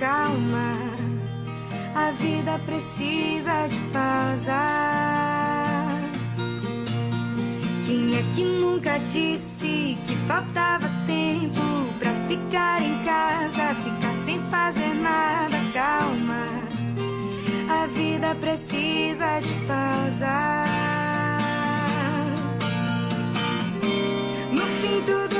calma. A vida precisa de pausa. Quem é que nunca disse que faltava tempo pra ficar em casa, ficar sem fazer nada? Calma. A vida precisa de pausa. No fim tudo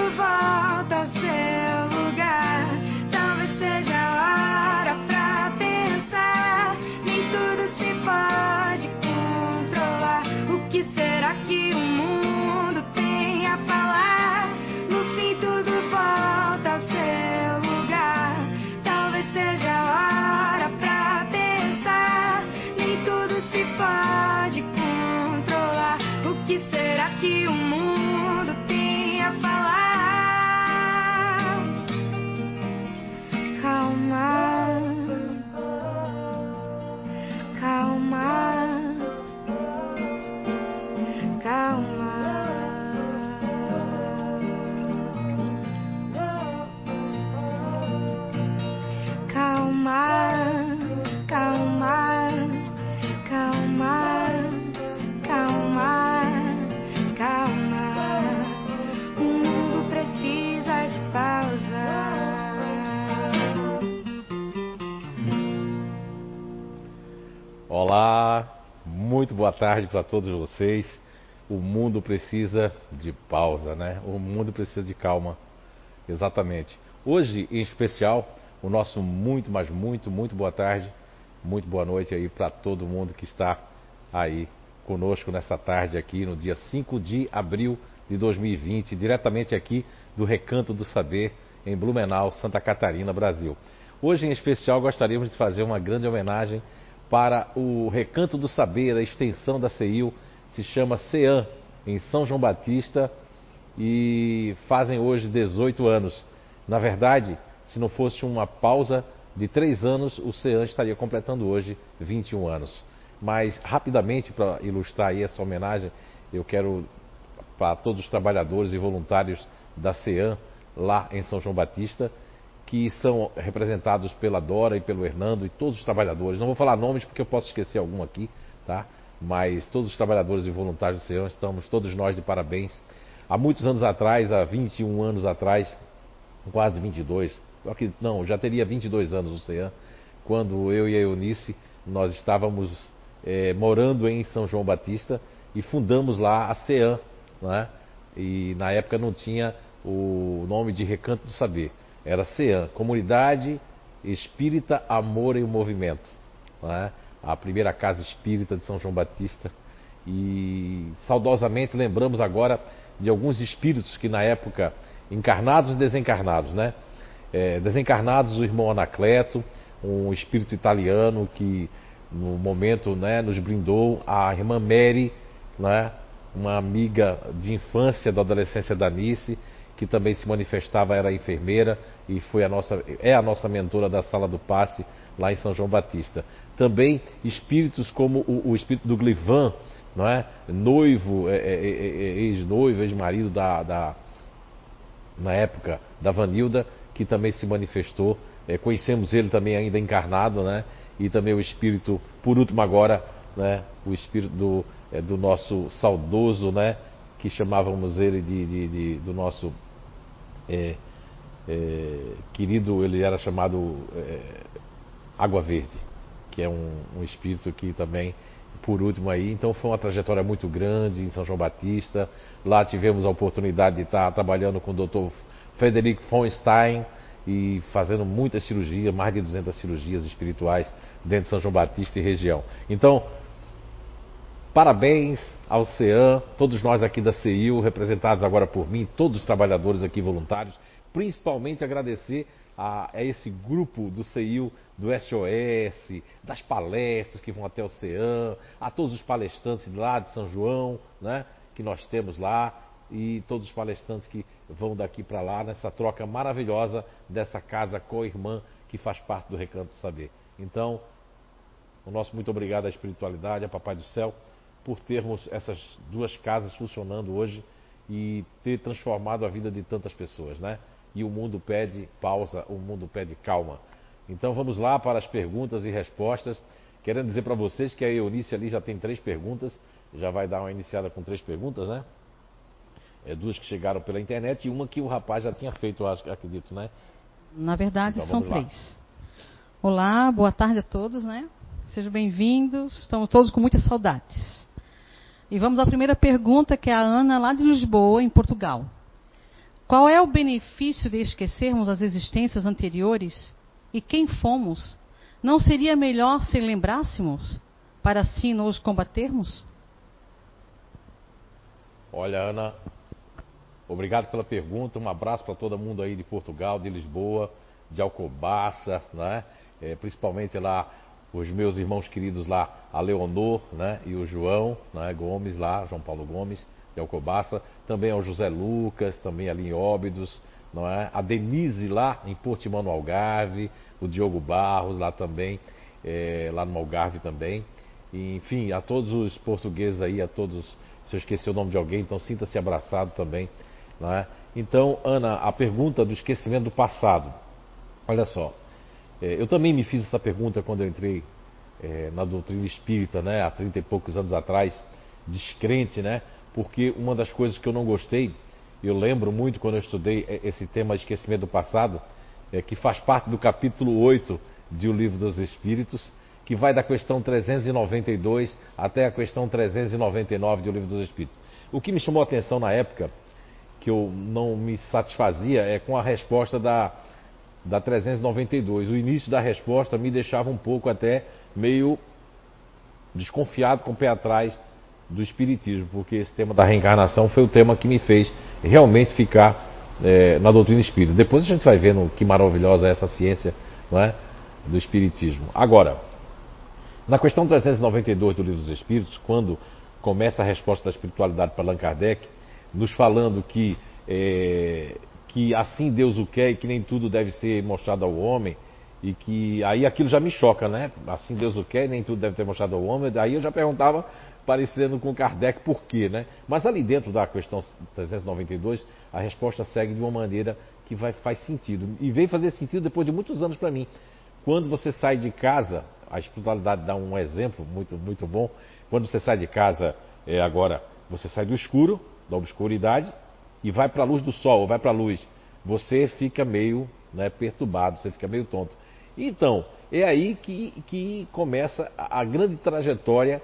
muito boa tarde para todos vocês. O mundo precisa de pausa, né? O mundo precisa de calma. Exatamente. Hoje, em especial, o nosso muito, mas muito, muito boa tarde, muito boa noite aí para todo mundo que está aí conosco nessa tarde aqui no dia 5 de abril de 2020, diretamente aqui do Recanto do Saber em Blumenau, Santa Catarina, Brasil. Hoje, em especial, gostaríamos de fazer uma grande homenagem para o Recanto do Saber, a extensão da CEIU, se chama CEAM, em São João Batista, e fazem hoje 18 anos. Na verdade, se não fosse uma pausa de três anos, o CEAM estaria completando hoje 21 anos. Mas, rapidamente, para ilustrar aí essa homenagem, eu quero, para todos os trabalhadores e voluntários da CEAM, lá em São João Batista, que são representados pela Dora e pelo Hernando e todos os trabalhadores. Não vou falar nomes porque eu posso esquecer algum aqui, tá? Mas todos os trabalhadores e voluntários do CEAM estamos todos nós de parabéns. Há muitos anos atrás, há 21 anos atrás, quase 22, eu acredito- não, já teria 22 anos o CEAM, quando eu e a Eunice, nós estávamos eh, morando em São João Batista e fundamos lá a CEAM, né? E na época não tinha o nome de Recanto do Saber, era CEAM, Comunidade Espírita Amor e o Movimento, né? a primeira casa espírita de São João Batista. E saudosamente lembramos agora de alguns espíritos que na época, encarnados e desencarnados, né? É, desencarnados, o irmão Anacleto, um espírito italiano que no momento né, nos brindou, a irmã Mary, né, uma amiga de infância da adolescência da Nice, que também se manifestava, era enfermeira e foi a nossa, é a nossa mentora da sala do passe lá em São João Batista. Também espíritos como o, o espírito do Glivan, não é? noivo, é, é, é, é, ex-noivo, ex-marido da, da, na época da Vanilda, que também se manifestou. É, conhecemos ele também ainda encarnado, né? E também o espírito, por último agora, né? O espírito do, é, do nosso saudoso, né? Que chamávamos ele de, de, de- do nosso é, é, querido, ele era chamado é, Água Verde, que é um, um espírito que também, por último aí, então foi uma trajetória muito grande em São João Batista. Lá tivemos a oportunidade de estar trabalhando com o Dr. Frederico von Stein e fazendo muitas cirurgias, mais de 200 cirurgias espirituais dentro de São João Batista e região. Então, Parabéns ao CEAM, todos nós aqui da CIU, representados agora por mim, todos os trabalhadores aqui voluntários, principalmente agradecer a, a esse grupo do CIU, do SOS, das palestras que vão até o CEAM, a todos os palestrantes lá de São João, né, que nós temos lá, e todos os palestrantes que vão daqui para lá nessa troca maravilhosa dessa casa co-irmã que faz parte do Recanto Saber. Então, o nosso muito obrigado à espiritualidade, a Papai do Céu, por termos essas duas casas funcionando hoje e ter transformado a vida de tantas pessoas, né? E o mundo pede pausa, o mundo pede calma. Então vamos lá para as perguntas e respostas. Querendo dizer para vocês que a Eunice ali já tem três perguntas, já vai dar uma iniciada com três perguntas, né? É, duas que chegaram pela internet e uma que o rapaz já tinha feito, acho, acredito, né? Na verdade, Então, são lá. três. Olá, boa tarde a todos, né? Sejam bem-vindos. Estamos todos com muitas saudades. E vamos à primeira pergunta, que é a Ana, lá de Lisboa, em Portugal. Qual é o benefício de esquecermos as existências anteriores e quem fomos? Não seria melhor se lembrássemos, para assim nos combatermos? Olha, Ana, obrigado pela pergunta. Um abraço para todo mundo aí de Portugal, de Lisboa, de Alcobaça, né? É, principalmente lá os meus irmãos queridos lá, a Leonor, né? E o João, né? Gomes lá, João Paulo Gomes de Alcobaça. Também ao José Lucas, também ali em Óbidos, não é? A Denise lá em Portimão no Algarve, o Diogo Barros lá também, é, lá no Algarve também. E, enfim, a todos os portugueses aí, a todos, se eu esqueci o nome de alguém, então sinta-se abraçado também. Não é? Então, Ana, a pergunta do esquecimento do passado. Olha só, é, eu também me fiz essa pergunta quando eu entrei é, na doutrina espírita, né, há 30 e poucos anos atrás, descrente, né, porque uma das coisas que eu não gostei, eu lembro muito quando eu estudei esse tema esquecimento do passado, é, que faz parte do capítulo 8 de O Livro dos Espíritos, que vai da questão 392 até a questão 399 do Livro dos Espíritos. O que me chamou a atenção na época, que eu não me satisfazia, é com a resposta da, da 392. O início da resposta me deixava um pouco até meio desconfiado, com o pé atrás do Espiritismo, porque esse tema da reencarnação foi o tema que me fez realmente ficar é, na doutrina espírita. Depois a gente vai vendo que maravilhosa é essa ciência não é, do Espiritismo. Agora, na questão 392 do Livro dos Espíritos, quando começa a resposta da espiritualidade para Allan Kardec, nos falando que, é, que assim Deus o quer e que nem tudo deve ser mostrado ao homem, e que aí aquilo já me choca, né? Assim Deus o quer e nem tudo deve ser mostrado ao homem. Daí eu já perguntava, parecendo com Kardec, por quê, né? Mas ali dentro da questão 392, a resposta segue de uma maneira que vai, faz sentido. E veio fazer sentido depois de muitos anos para mim. Quando você sai de casa, a espiritualidade dá um exemplo muito, muito bom. Quando você sai de casa, é, agora, você sai do escuro, da obscuridade, e vai para a luz do sol, ou vai para a luz. Você fica meio né, perturbado, você fica meio tonto. Então, é aí que, que começa a, grande trajetória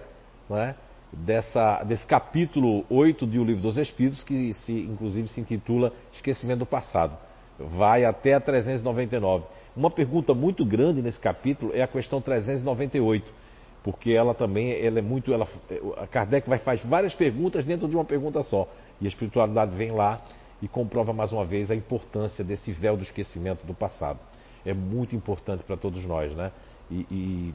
né, dessa, desse capítulo 8 do Livro dos Espíritos, que se, inclusive se intitula Esquecimento do Passado. Vai até a 399. Uma pergunta muito grande nesse capítulo é a questão 398, porque ela também ela é muito. Ela, Kardec vai faz várias perguntas dentro de uma pergunta só. E a espiritualidade vem lá e comprova mais uma vez a importância desse véu do esquecimento do passado. É muito importante para todos nós, né? E, e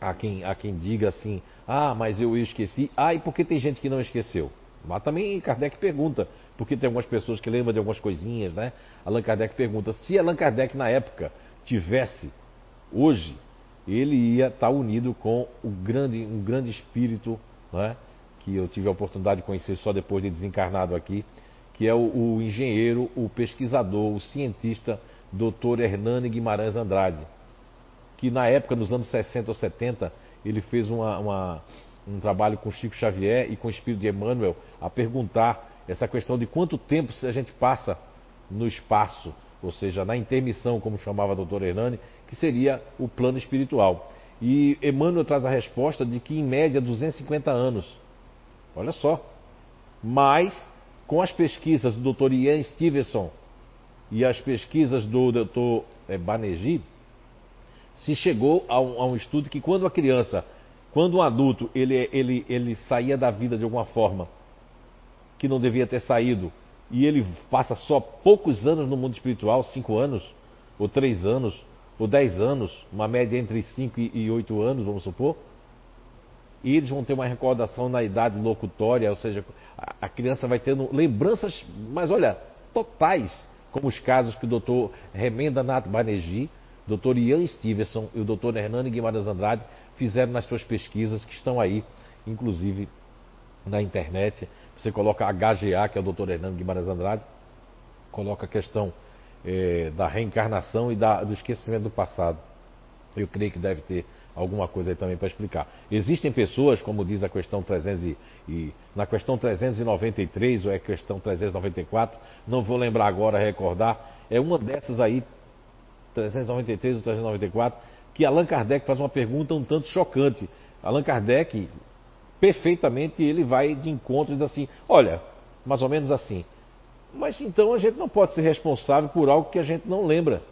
há, quem, há quem diga assim, ah, mas eu esqueci. Ah, e por que tem gente que não esqueceu? Mas também Kardec pergunta, porque tem algumas pessoas que lembram de algumas coisinhas, né? Allan Kardec pergunta, se Allan Kardec na época tivesse hoje, ele ia estar unido com o grande, um grande espírito, né? Que eu tive a oportunidade de conhecer só depois de desencarnado aqui, que é o, o engenheiro, o pesquisador, o cientista, Dr. Hernani Guimarães Andrade, que na época, nos anos 60 ou 70, ele fez uma, uma, um trabalho com Chico Xavier e com o espírito de Emmanuel a perguntar essa questão de quanto tempo a gente passa no espaço, ou seja, na intermissão, como chamava o Dr. Hernani, que seria o plano espiritual. E Emmanuel traz a resposta de que, em média, 250 anos. Olha só. Mas, com as pesquisas do Dr. Ian Stevenson e as pesquisas do Dr. Banerjee, se chegou a um, a um, estudo que quando a criança, quando um adulto, ele, ele, ele saía da vida de alguma forma que não devia ter saído, e ele passa só poucos anos no mundo espiritual, cinco anos, ou três anos, ou dez anos, uma média entre cinco e oito anos, vamos supor, e eles vão ter uma recordação na idade locutória, ou seja, a criança vai tendo lembranças, mas olha, totais, como os casos que o doutor Remenda Nath Banerjee, Dr. Ian Stevenson e o Dr. Hernani Guimarães Andrade fizeram nas suas pesquisas, que estão aí, inclusive na internet. Você coloca HGA, que é o Dr. Hernani Guimarães Andrade, coloca a questão é, da reencarnação e da, do esquecimento do passado. Eu creio que deve ter alguma coisa aí também para explicar. Existem pessoas, como diz a questão 300 e, e, na questão 393 ou é questão 394, não vou lembrar agora, recordar, é uma dessas aí, 393 ou 394, que Allan Kardec faz uma pergunta um tanto chocante. Allan Kardec, perfeitamente, ele vai de encontro e diz assim, olha, mais ou menos assim, mas então a gente não pode ser responsável por algo que a gente não lembra.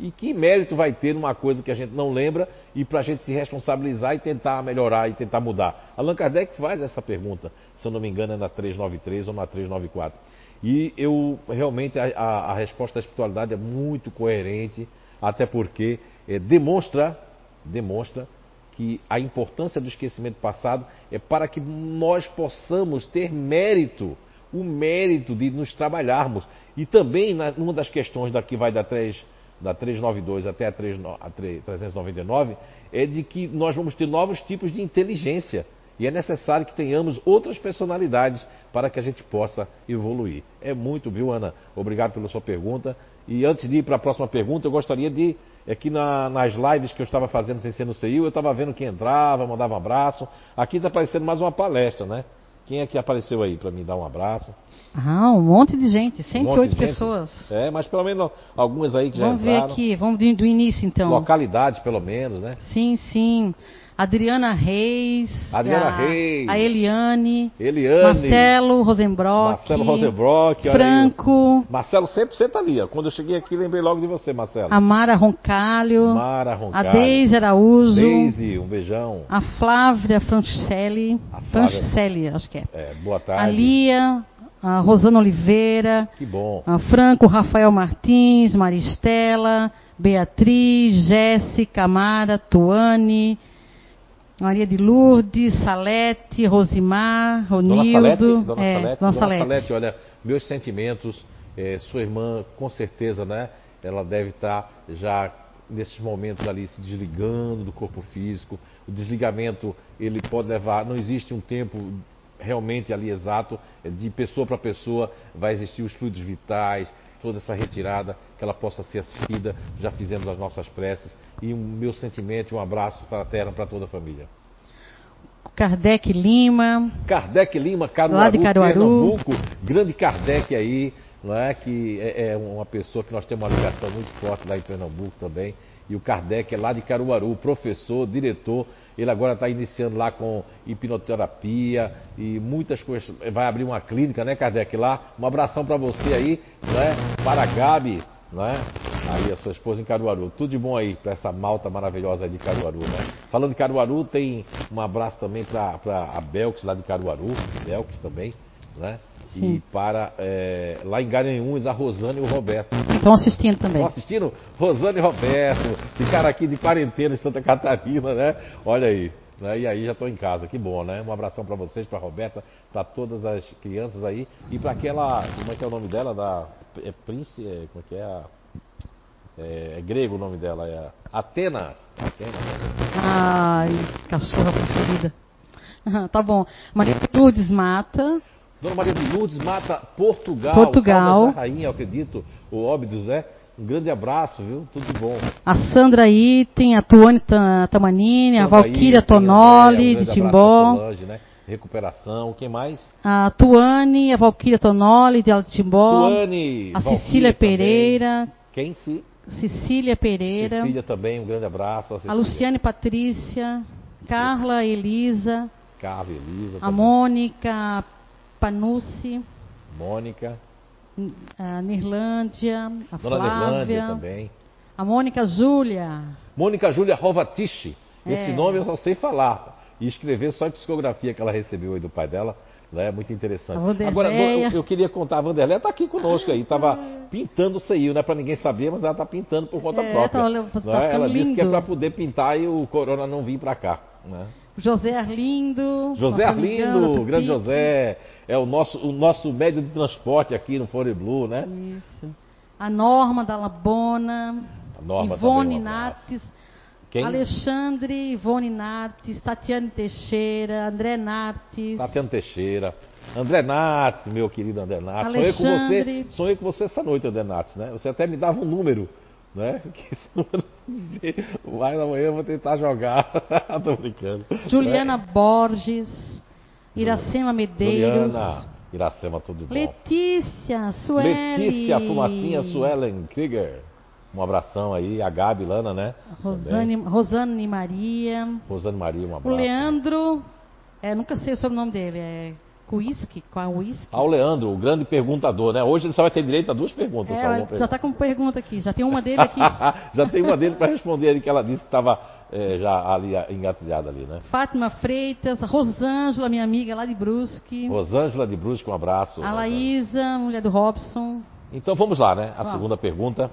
E que mérito vai ter numa coisa que a gente não lembra e para a gente se responsabilizar e tentar melhorar e tentar mudar? Allan Kardec faz essa pergunta, se eu não me engano, é na 393 ou na 394. E eu realmente a, a, a resposta da espiritualidade é muito coerente, até porque é, demonstra, demonstra que a importância do esquecimento passado é para que nós possamos ter mérito, o mérito de nos trabalharmos. E também, na, uma das questões daqui vai da 3 da 392 até a, 3, a 399, é de que nós vamos ter novos tipos de inteligência. E é necessário que tenhamos outras personalidades para que a gente possa evoluir. É muito, viu, Ana? Obrigado pela sua pergunta. E antes de ir para a próxima pergunta, eu gostaria de. Aqui na, nas lives que eu estava fazendo sem ser no CIU, eu estava vendo quem entrava, mandava um abraço. Aqui está aparecendo mais uma palestra, né? Quem é que apareceu aí para me dar um abraço? Ah, um monte de gente, 108 um de pessoas. Gente. É, mas pelo menos algumas aí que vamos já entraram. Vamos ver aqui, vamos do início então. Localidades, pelo menos, né? Sim, sim. Adriana Reis. Adriana a, Reis. A Eliane. Eliane. Marcelo Rosenbrock. Marcelo Rosenbrock. Franco. Marcelo sempre senta ali. Ó. Quando eu cheguei aqui, lembrei logo de você, Marcelo. A Mara Roncalho. Mara Roncalho. A Deise Araújo. Deise, um beijão. A Flávia Francicelli. A Flávia. Acho que é. É, boa tarde. A Lia. A Rosana Oliveira. Que bom. A Franco Rafael Martins. Maristela. Beatriz. Jéssica. Mara. Tuane. Maria de Lourdes, Salete, Rosimar, Ronildo. Dona Salete, Dona, é, Salete, Dona Dona Salete. Salete, olha, meus sentimentos, é, sua irmã, com certeza, né? Ela deve estar já nesses momentos ali se desligando do corpo físico. O desligamento, ele pode levar, não existe um tempo realmente ali exato, de pessoa para pessoa vai existir os fluidos vitais, toda essa retirada, que ela possa ser assistida. Já fizemos as nossas preces. E o um meu sentimento e um abraço fraterno para toda a família. Kardec Lima. Kardec Lima, Caruaru, lá de Caruaru. Pernambuco. Grande Kardec aí, não é? que é, é uma pessoa que nós temos uma ligação muito forte lá em Pernambuco também. E o Kardec é lá de Caruaru, professor, diretor. Ele agora está iniciando lá com hipnoterapia e muitas coisas. Vai abrir uma clínica, né, Kardec? Lá. Um abração para você aí, né? Para a Gabi, né? Aí a sua esposa em Caruaru. Tudo de bom aí para essa malta maravilhosa aí de Caruaru, né? Falando de Caruaru, tem um abraço também para a Belks lá de Caruaru, Belks também, né? Sim. E para é, lá em Garanhuns, a Rosana e o Roberto. Estão assistindo também. Estão assistindo? Rosana e Roberto, ficaram aqui de quarentena em Santa Catarina, né? Olha aí. Né? E aí já estou em casa, que bom, né? Um abração para vocês, para Roberta, para todas as crianças aí e para aquela, como é que é o nome dela? Da é Prince, é, como é que é? A, é, é grego o nome dela, é Atenas. Atenas. Ai, cachorra preferida. tá bom. Maria Lourdes Mata. Dona Maria de Lourdes Mata, Portugal. Portugal. Da Rainha, eu acredito, o Óbidos, né? Um grande abraço, viu? Tudo de bom. A Sandra Item, a Tuane Tamanini, a Valquíria Tonoli, de Timbó. Solange, né? Recuperação. Quem mais? A Tuane, a Valquíria Tonoli, de Timbó. Tuane. A Valquíria Cecília também. Pereira. Quem se? Cecília Pereira. Cecília também, um grande abraço. A Cecília. Luciane Patrícia. Carla Elisa. Carla, Elisa. A também. Mônica Panucci. Mônica. A Nirlândia. A Dona Flávia. também. A Mônica Júlia. Mônica Júlia Rovatici. Esse É. nome eu só sei falar. E escrever só a psicografia que ela recebeu aí do pai dela. Né? Muito interessante. Vanderleia. Agora, eu, eu queria contar, a Vanderleia está aqui conosco aí, estava pintando o CIU, não é para ninguém saber, mas ela está pintando por conta É, própria. tá não tá é? Ela ficando disse que é lindo. para poder pintar e o corona não vir para cá. Né? José Arlindo. José Arlindo, Tupi. grande José, é o nosso, o nosso médio de transporte aqui no Fore Blue, né? Isso. A Norma da Labona. A Norma Ivone um. Nartes. Quem? Alexandre, Ivone Nartes, Tatiane Teixeira, André Nartes. Tatiana Teixeira. André Nates, meu querido André Nates. Sonhei com Alexandre. você, sonhei com você essa noite, André Nates, né? Você até me dava um número, né? Que número dizia, vai amanhã eu vou tentar jogar. Tô brincando. Juliana Borges, Iracema Medeiros, Juliana, Iracema, tudo bom. Letícia, Sueli, Letícia Fumacinha Suelen Krieger. Um abração aí, a Gabi Lana, né? Rosane, Rosane Maria, Rosane Maria, um o abraço. Leandro, é, nunca sei o sobrenome dele, é Whisky, qual é o Whisky? Ao Leandro, o grande perguntador, né? Hoje ele só vai ter direito a duas perguntas. É, já está com pergunta aqui, já tem uma dele aqui. Já tem uma dele para responder ali que ela disse que estava é, já ali engatilhada ali, né? Fátima Freitas, Rosângela, minha amiga lá de Brusque, Rosângela de Brusque, um abraço. a Laísa, mulher do Robson. Então vamos lá, né? A segunda pergunta.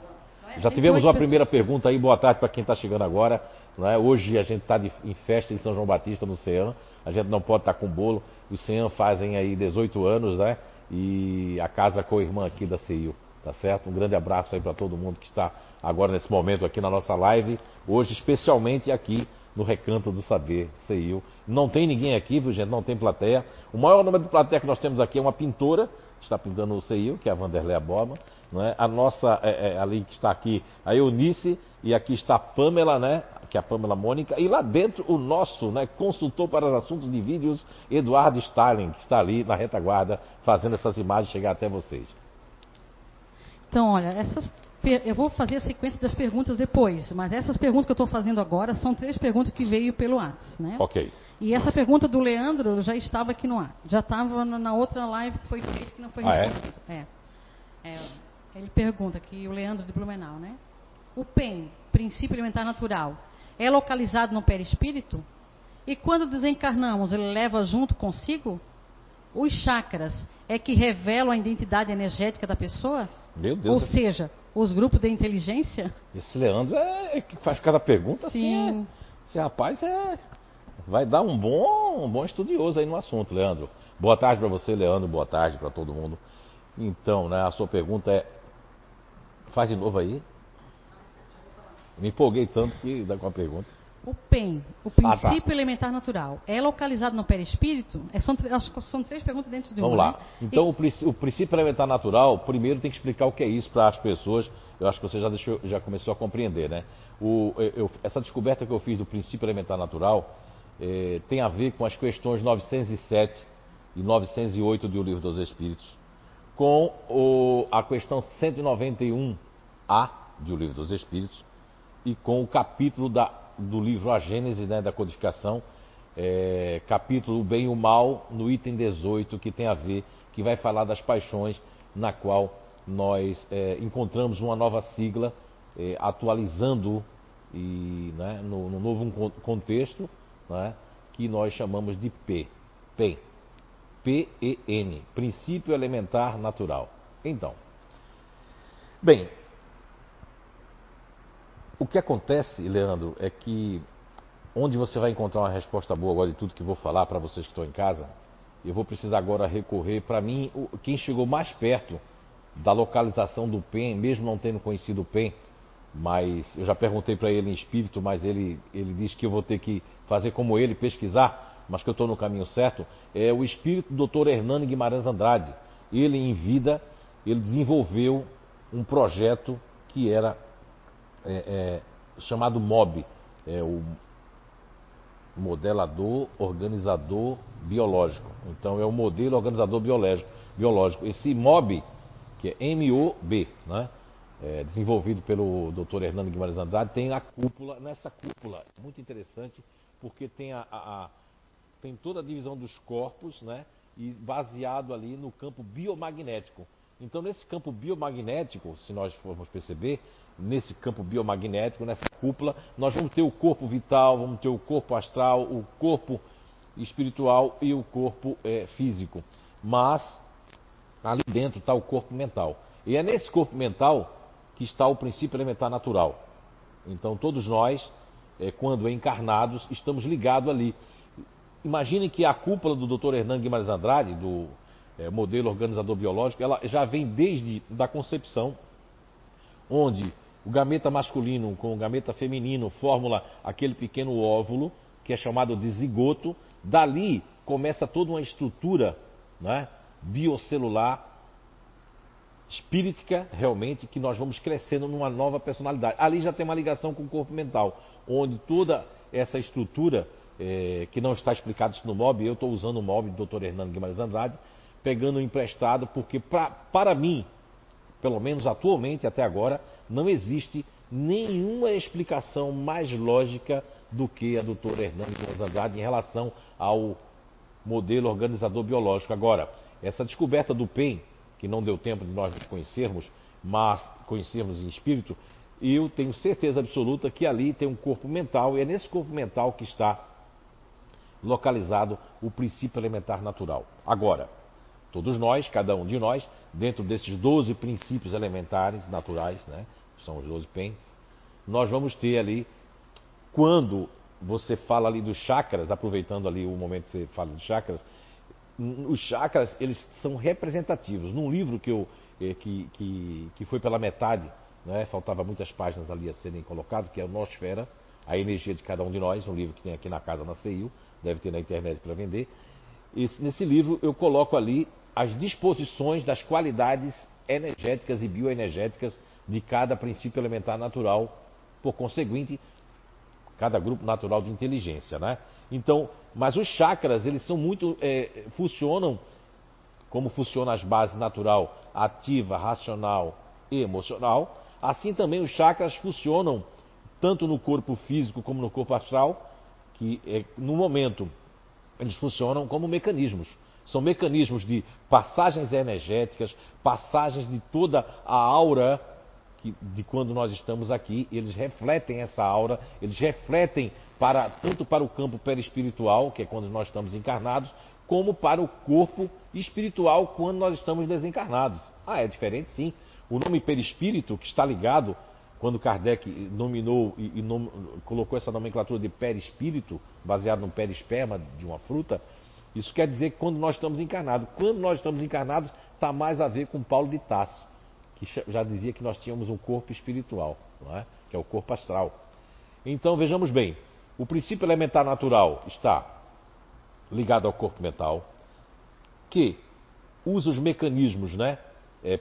Já 28 tivemos uma pessoas. primeira pergunta aí, boa tarde para quem está chegando agora. Né? Hoje a gente está em festa em São João Batista, no CEAM. A gente não pode estar com bolo. Os CEAM fazem aí 18 anos, né? E a casa com a irmã aqui da CEIU, tá certo? Um grande abraço aí para todo mundo que está agora nesse momento aqui na nossa live. Hoje, especialmente aqui no Recanto do Saber, CEIU. Não tem ninguém aqui, viu gente? Não tem plateia. O maior número de plateia que nós temos aqui é uma pintora, que está pintando o CEIU, que é a Vanderleia Borba. É? A nossa, é, é, ali que está aqui, a Eunice, e aqui está a Pamela, né? Que é a Pamela Mônica, e lá dentro o nosso né, consultor para os assuntos de vídeos, Eduardo Stalin, que está ali na retaguarda, fazendo essas imagens chegar até vocês. Então, olha, essas eu vou fazer a sequência das perguntas depois, mas essas perguntas que eu estou fazendo agora são três perguntas que veio pelo Whats, né? Ok. E essa pergunta do Leandro já estava aqui no ar. Já estava na na outra live que foi feita que não foi Ah, é? respondida. É? É, Ele pergunta aqui, o Leandro de Blumenau, né? O PEN, princípio elementar natural, é localizado no perispírito? E quando desencarnamos, ele leva junto consigo? Os chakras é que revelam a identidade energética da pessoa? Meu Ou Deus, seja, os grupos de inteligência? esse Leandro é, é que faz cada pergunta assim. Sim. é- esse rapaz é. Vai dar um bom, um bom estudioso aí no assunto, Leandro. Boa tarde para você, Leandro. Boa tarde para todo mundo. Então, né, a sua pergunta é. Faz de novo aí. Me empolguei tanto que dá com a pergunta. O PEN, o Ah, tá. princípio elementar natural, é localizado no perispírito? É, são, tr- acho que são três perguntas dentro de uma. Vamos lá. né? Então, o, princ- o princípio elementar natural, primeiro tem que explicar o que é isso para as pessoas. Eu acho que você já, deixou- já começou a compreender, né? O- eu- essa descoberta que eu fiz do princípio elementar natural eh, tem a ver com as questões 907 e 908 do Livro dos Espíritos, com o- a questão 191A do Livro dos Espíritos e com o capítulo da- do livro A Gênese, né, da codificação, é, capítulo Bem e o Mal, no item 18, que tem a ver, que vai falar das paixões, na qual nós é, encontramos uma nova sigla, é, atualizando e, né, no, no novo con- contexto, né, que nós chamamos de P. PEN. P-E-N. Princípio Elementar Natural. Então, bem, o que acontece, Leandro, é que onde você vai encontrar uma resposta boa agora de tudo que vou falar para vocês que estão em casa, eu vou precisar agora recorrer para mim, quem chegou mais perto da localização do PEN, mesmo não tendo conhecido o PEN, mas eu já perguntei para ele em espírito, mas ele, ele diz que eu vou ter que fazer como ele, pesquisar, mas que eu estou no caminho certo, é o espírito do Dr. Hernani Guimarães Andrade. Ele, em vida, ele desenvolveu um projeto que era é, é, chamado MOB, é o modelador organizador biológico. Então é o modelo organizador biológico. Esse MOB, que é MOB, né? É, desenvolvido pelo Dr. Hernando Guimarães Andrade, tem a cúpula, nessa cúpula, muito interessante, porque tem a- a- tem toda a divisão dos corpos, né? E baseado ali no campo biomagnético. Então, nesse campo biomagnético, se nós formos perceber, nesse campo biomagnético, nessa cúpula, nós vamos ter o corpo vital, vamos ter o corpo astral, o corpo espiritual e o corpo eh, físico. Mas ali dentro está o corpo mental. E é nesse corpo mental que está o princípio elementar natural. Então, todos nós, eh, quando encarnados, estamos ligados ali. Imagine que a cúpula do Dr. Hernando Guimarães Andrade, do eh, modelo organizador biológico, ela já vem desde da concepção, onde o gameta masculino com o gameta feminino formula aquele pequeno óvulo, que é chamado de zigoto. Dali começa toda uma estrutura né? biocelular, espíritica, realmente, que nós vamos crescendo numa nova personalidade. Ali já tem uma ligação com o corpo mental, onde toda essa estrutura, é, que não está explicado isso no MOB, eu estou usando o MOB do Dr. Hernando Guimarães Andrade, pegando emprestado, porque pra, para mim, pelo menos atualmente, até agora, não existe nenhuma explicação mais lógica do que a do Dr. Hernando Guimarães Andrade em relação ao modelo organizador biológico. Agora, essa descoberta do PEN, que não deu tempo de nós nos conhecermos, mas conhecermos em espírito, eu tenho certeza absoluta que ali tem um corpo mental e é nesse corpo mental que está localizado o princípio elementar natural. Agora, todos nós, cada um de nós, dentro desses 12 princípios elementares naturais, né, são os 12 pens, nós vamos ter ali, quando você fala ali dos chakras, aproveitando ali o momento que você fala dos chakras, os chakras eles são representativos. Num livro que, eu, eh, que, que, que foi pela metade, né, faltava muitas páginas ali a serem colocadas, que é o Nosfera, a energia de cada um de nós, um livro que tem aqui na casa na CEIU, deve ter na internet para vender. Esse, nesse livro eu coloco ali as disposições das qualidades energéticas e bioenergéticas de cada princípio elementar natural, por conseguinte, cada grupo natural de inteligência, né? Então, mas os chakras, eles são muito, é, funcionam como funciona as bases natural, ativa, racional e emocional. Assim também os chakras funcionam tanto no corpo físico como no corpo astral, que é, no momento eles funcionam como mecanismos. São mecanismos de passagens energéticas, passagens de toda a aura que, de quando nós estamos aqui, eles refletem essa aura, eles refletem para, tanto para o campo perispiritual, que é quando nós estamos encarnados, como para o corpo espiritual quando nós estamos desencarnados. Ah, é diferente sim. O nome perispírito, que está ligado, quando Kardec nominou e, e nom, colocou essa nomenclatura de perispírito, baseado no perisperma de uma fruta, isso quer dizer que quando nós estamos encarnados. Quando nós estamos encarnados, está mais a ver com Paulo de Tasso que já dizia que nós tínhamos um corpo espiritual, é? que é o corpo astral. Então vejamos bem, o princípio elementar natural está ligado ao corpo mental, que usa os mecanismos né, é,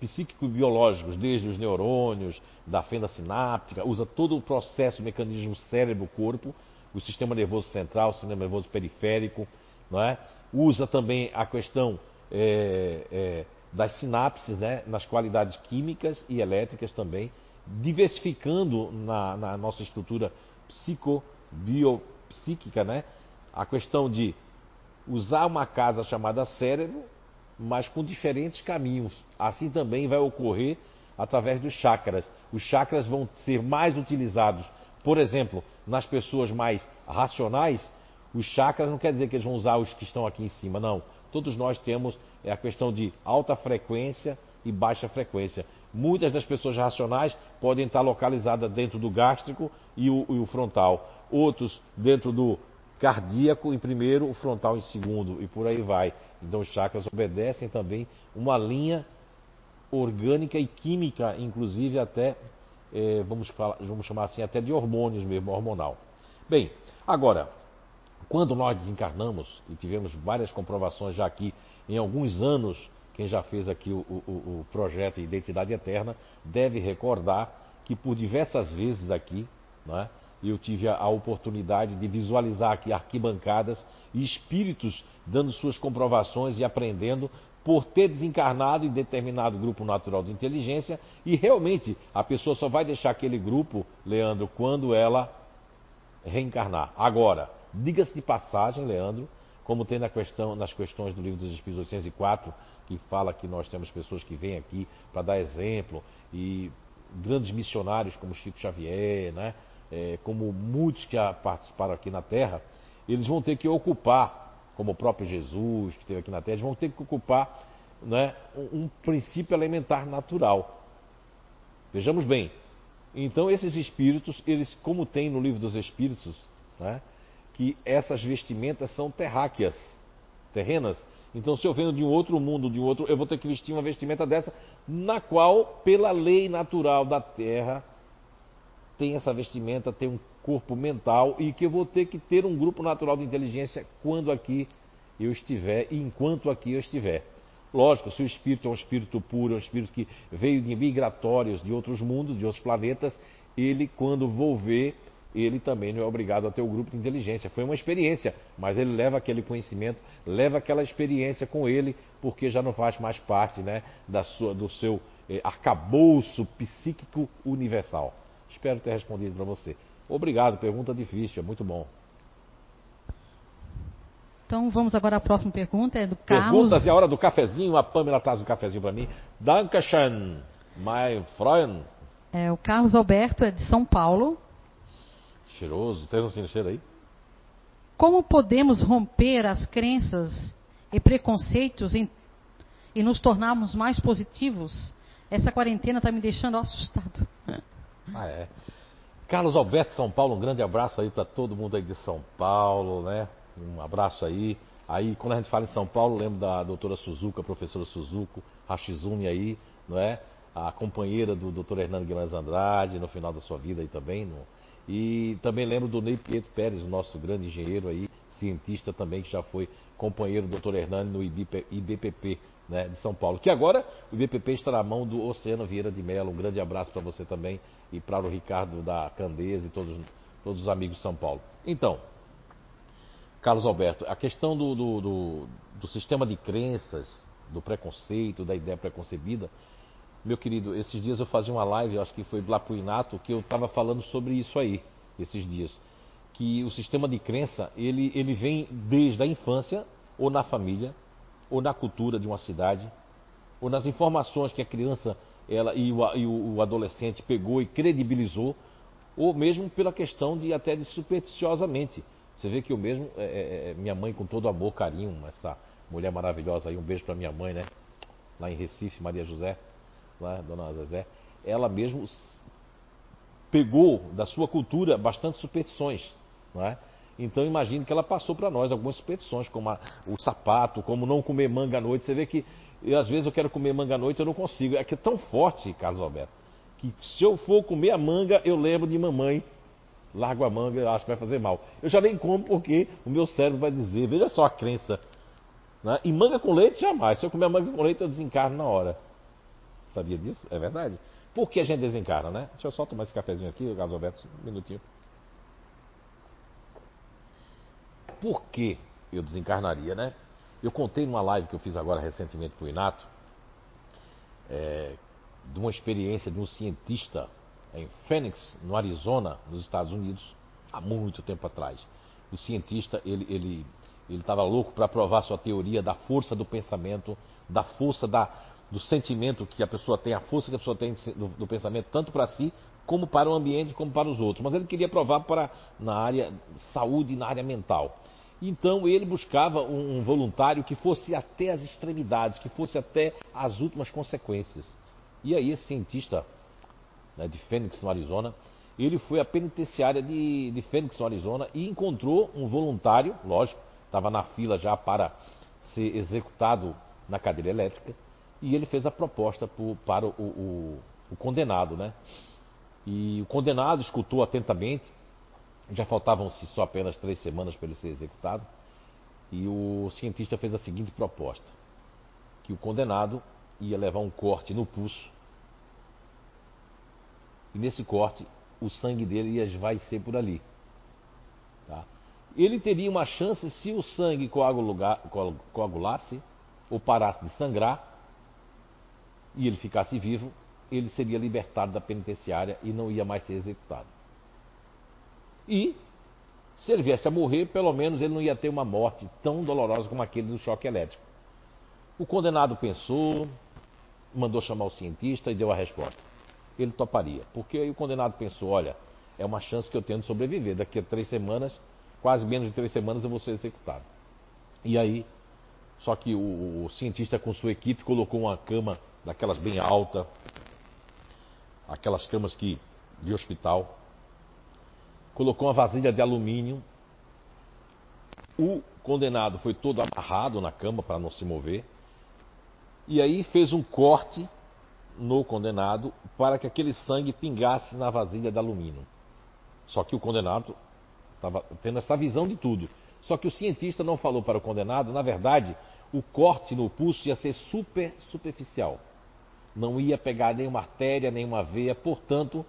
psíquico-biológicos, desde os neurônios, da fenda sináptica, usa todo o processo, o mecanismo cérebro-corpo, o sistema nervoso central, o sistema nervoso periférico, não é? usa também a questão é, é, das sinapses, né, nas qualidades químicas e elétricas também, diversificando na, na nossa estrutura psicobiopsíquica, né, a questão de usar uma casa chamada cérebro, mas com diferentes caminhos. Assim também vai ocorrer através dos chakras. Os chakras vão ser mais utilizados, por exemplo, nas pessoas mais racionais. Os chakras não quer dizer que eles vão usar os que estão aqui em cima, não todos nós temos é a questão de alta frequência e baixa frequência. Muitas das pessoas racionais podem estar localizadas dentro do gástrico e o, e o frontal. Outros dentro do cardíaco em primeiro, o frontal em segundo e por aí vai. Então os chakras obedecem também uma linha orgânica e química, inclusive até, é, vamos, falar, vamos chamar assim, até de hormônios mesmo, hormonal. Bem, agora, quando nós desencarnamos, e tivemos várias comprovações já aqui em alguns anos, quem já fez aqui o, o, o projeto Identidade Eterna deve recordar que por diversas vezes aqui, né, eu tive a, a oportunidade de visualizar aqui arquibancadas e espíritos dando suas comprovações e aprendendo por ter desencarnado em determinado grupo natural de inteligência e realmente a pessoa só vai deixar aquele grupo, Leandro, quando ela reencarnar. Agora, Diga-se de passagem, Leandro, como tem na questão, nas questões do livro dos Espíritos 804, que fala que nós temos pessoas que vêm aqui para dar exemplo, e grandes missionários como Chico Xavier, né? É, como muitos que participaram aqui na Terra, eles vão ter que ocupar, como o próprio Jesus que esteve aqui na Terra, eles vão ter que ocupar né, um, princípio elementar natural. Vejamos bem. Então esses espíritos, eles, como tem no livro dos Espíritos, né, que essas vestimentas são terráqueas, terrenas. Então, se eu venho de um outro mundo, de um outro, eu vou ter que vestir uma vestimenta dessa, na qual, pela lei natural da Terra, tem essa vestimenta, tem um corpo mental e que eu vou ter que ter um grupo natural de inteligência quando aqui eu estiver e enquanto aqui eu estiver. Lógico, se o espírito é um espírito puro, é um espírito que veio de migratórios de outros mundos, de outros planetas, ele, quando volver, ele também não é obrigado a ter o grupo de inteligência. Foi uma experiência, mas ele leva aquele conhecimento, leva aquela experiência com ele, porque já não faz mais parte né, da sua, do seu eh, arcabouço psíquico universal. Espero ter respondido para você. Obrigado, pergunta difícil, é muito bom. Então vamos agora à próxima pergunta, é do Carlos. Perguntas, é a hora do cafezinho, a Pamela traz um cafezinho para mim. Dankeschön, my Freund. É, o Carlos Alberto é de São Paulo. Cheiroso, vocês não sentem cheiro aí? Como podemos romper as crenças e preconceitos em- e nos tornarmos mais positivos? Essa quarentena está me deixando assustado. Ah, é. Carlos Alberto, São Paulo, um grande abraço aí para todo mundo aí de São Paulo, né? Um abraço aí. Aí, quando a gente fala em São Paulo, lembro da doutora Suzuka, professora Suzuko, Hashizumi aí, não é? A companheira do doutor Hernando Guimarães Andrade, no final da sua vida aí também. no- E também lembro do Ney Pietro Pérez, o nosso grande engenheiro aí, cientista também, que já foi companheiro do doutor Hernani no IBP IBPP, né, de São Paulo. Que agora o IBPP está na mão do Oceano Vieira de Mello. Um grande abraço para você também e para o Ricardo da Candeza e todos, todos os amigos de São Paulo. Então, Carlos Alberto, a questão do, do, do- do sistema de crenças, do preconceito, da ideia preconcebida, meu querido, esses dias eu fazia uma live, acho que foi lá Inato, que eu estava falando sobre isso aí, esses dias. Que o sistema de crença, ele, ele vem desde a infância, ou na família, ou na cultura de uma cidade, ou nas informações que a criança ela, e, o, e o- adolescente pegou e credibilizou, ou mesmo pela questão de até de supersticiosamente. Você vê que eu mesmo, é, é, é, minha mãe com todo amor, carinho, essa mulher maravilhosa aí, um beijo para minha mãe, né? Lá em Recife, Maria José, lá, Dona Zezé, ela mesmo pegou da sua cultura bastante superstições, não é? Então imagine que ela passou para nós algumas superstições, como a- o sapato, como não comer manga à noite. Você vê que eu, às vezes eu quero comer manga à noite eu não consigo. É que é tão forte, Carlos Alberto, que se eu for comer a manga, eu lembro de mamãe. Largo a manga, acho que vai fazer mal. Eu já nem como porque o meu cérebro vai dizer, veja só a crença. Né? E manga com leite, jamais. Se eu comer manga com leite, eu desencarno na hora. Sabia disso? É verdade. Por que a gente desencarna, né? Deixa eu só tomar esse cafezinho aqui, Carlos Alberto, um minutinho. Por que eu desencarnaria, né? Eu contei numa live que eu fiz agora recentemente para o Inato, é, de uma experiência de um cientista em Phoenix, no Arizona, nos Estados Unidos, há muito tempo atrás. O cientista, ele ele ele estava louco para provar sua teoria da força do pensamento, da força da, do sentimento que a pessoa tem, a força que a pessoa tem do, do pensamento, tanto para si, como para o ambiente, como para os outros. Mas ele queria provar para na área saúde, na área mental. Então ele buscava um, um voluntário que fosse até as extremidades, que fosse até as últimas consequências. E aí esse cientista né, de Phoenix, no Arizona, ele foi à penitenciária de, de Phoenix, no Arizona, e encontrou um voluntário, lógico, estava na fila já para ser executado na cadeira elétrica, e ele fez a proposta pro- para o, o- o condenado, né? E o condenado escutou atentamente, já faltavam-se só apenas três semanas para ele ser executado, e o cientista fez a seguinte proposta: que o condenado ia levar um corte no pulso, e nesse corte o sangue dele ia esvaecer por ali. Tá? Ele teria uma chance se o sangue coagulasse ou parasse de sangrar e ele ficasse vivo, ele seria libertado da penitenciária e não ia mais ser executado. E se ele viesse a morrer, pelo menos ele não ia ter uma morte tão dolorosa como aquele do choque elétrico. O condenado pensou, mandou chamar o cientista e deu a resposta. Ele toparia, porque aí o condenado pensou: olha, é uma chance que eu tenho de sobreviver. Daqui a três semanas, quase menos de três semanas, eu vou ser executado. E aí, só que o, o cientista com sua equipe colocou uma cama daquelas bem alta, aquelas camas que de hospital, colocou uma vasilha de alumínio. O condenado foi todo amarrado na cama para não se mover. E aí fez um corte no condenado para que aquele sangue pingasse na vasilha de alumínio. Só que o condenado estava tendo essa visão de tudo. Só que o cientista não falou para o condenado, na verdade, o corte no pulso ia ser super superficial. Não ia pegar nenhuma artéria, nenhuma veia, portanto,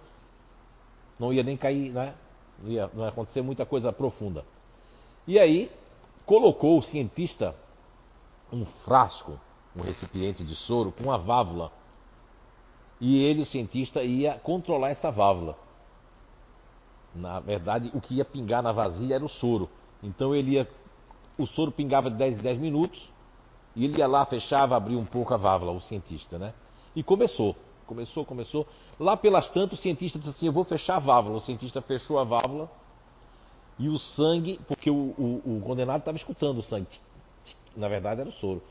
não ia nem cair, né? Não ia, não ia acontecer muita coisa profunda. E aí, colocou o cientista um frasco, um recipiente de soro com uma válvula. E ele, o cientista, ia controlar essa válvula. Na verdade, o que ia pingar na vazia era o soro. Então ele ia. O soro pingava de 10 em 10 minutos. E ele ia lá, fechava, abria um pouco a válvula, o cientista, né? E começou. Começou, começou. Lá pelas tantas, o cientista disse assim: Eu vou fechar a válvula. O cientista fechou a válvula. E o sangue, porque o, o, o condenado estava escutando o sangue. Na verdade, era o soro.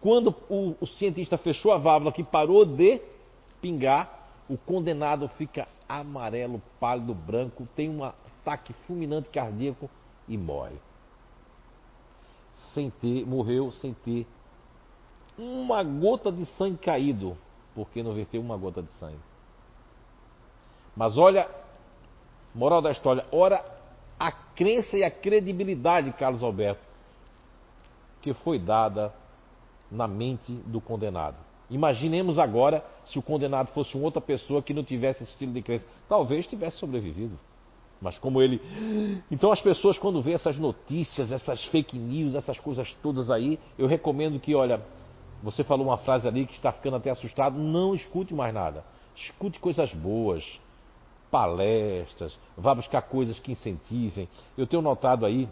Quando o, o cientista fechou a válvula, que parou de pingar, o condenado fica amarelo, pálido, branco, tem um ataque fulminante cardíaco e morre. Sem ter, morreu sem ter uma gota de sangue caído, porque não verteu uma gota de sangue. Mas olha, moral da história, ora a crença e a credibilidade, Carlos Alberto, que foi dada na mente do condenado. Imaginemos agora se o condenado fosse uma outra pessoa que não tivesse esse estilo de crença. Talvez tivesse sobrevivido. Mas como ele. Então as pessoas, quando vê essas notícias, essas fake news, essas coisas todas aí, eu recomendo que, olha, você falou uma frase ali que está ficando até assustado, não escute mais nada. Escute coisas boas, palestras, vá buscar coisas que incentivem. Eu tenho notado aí,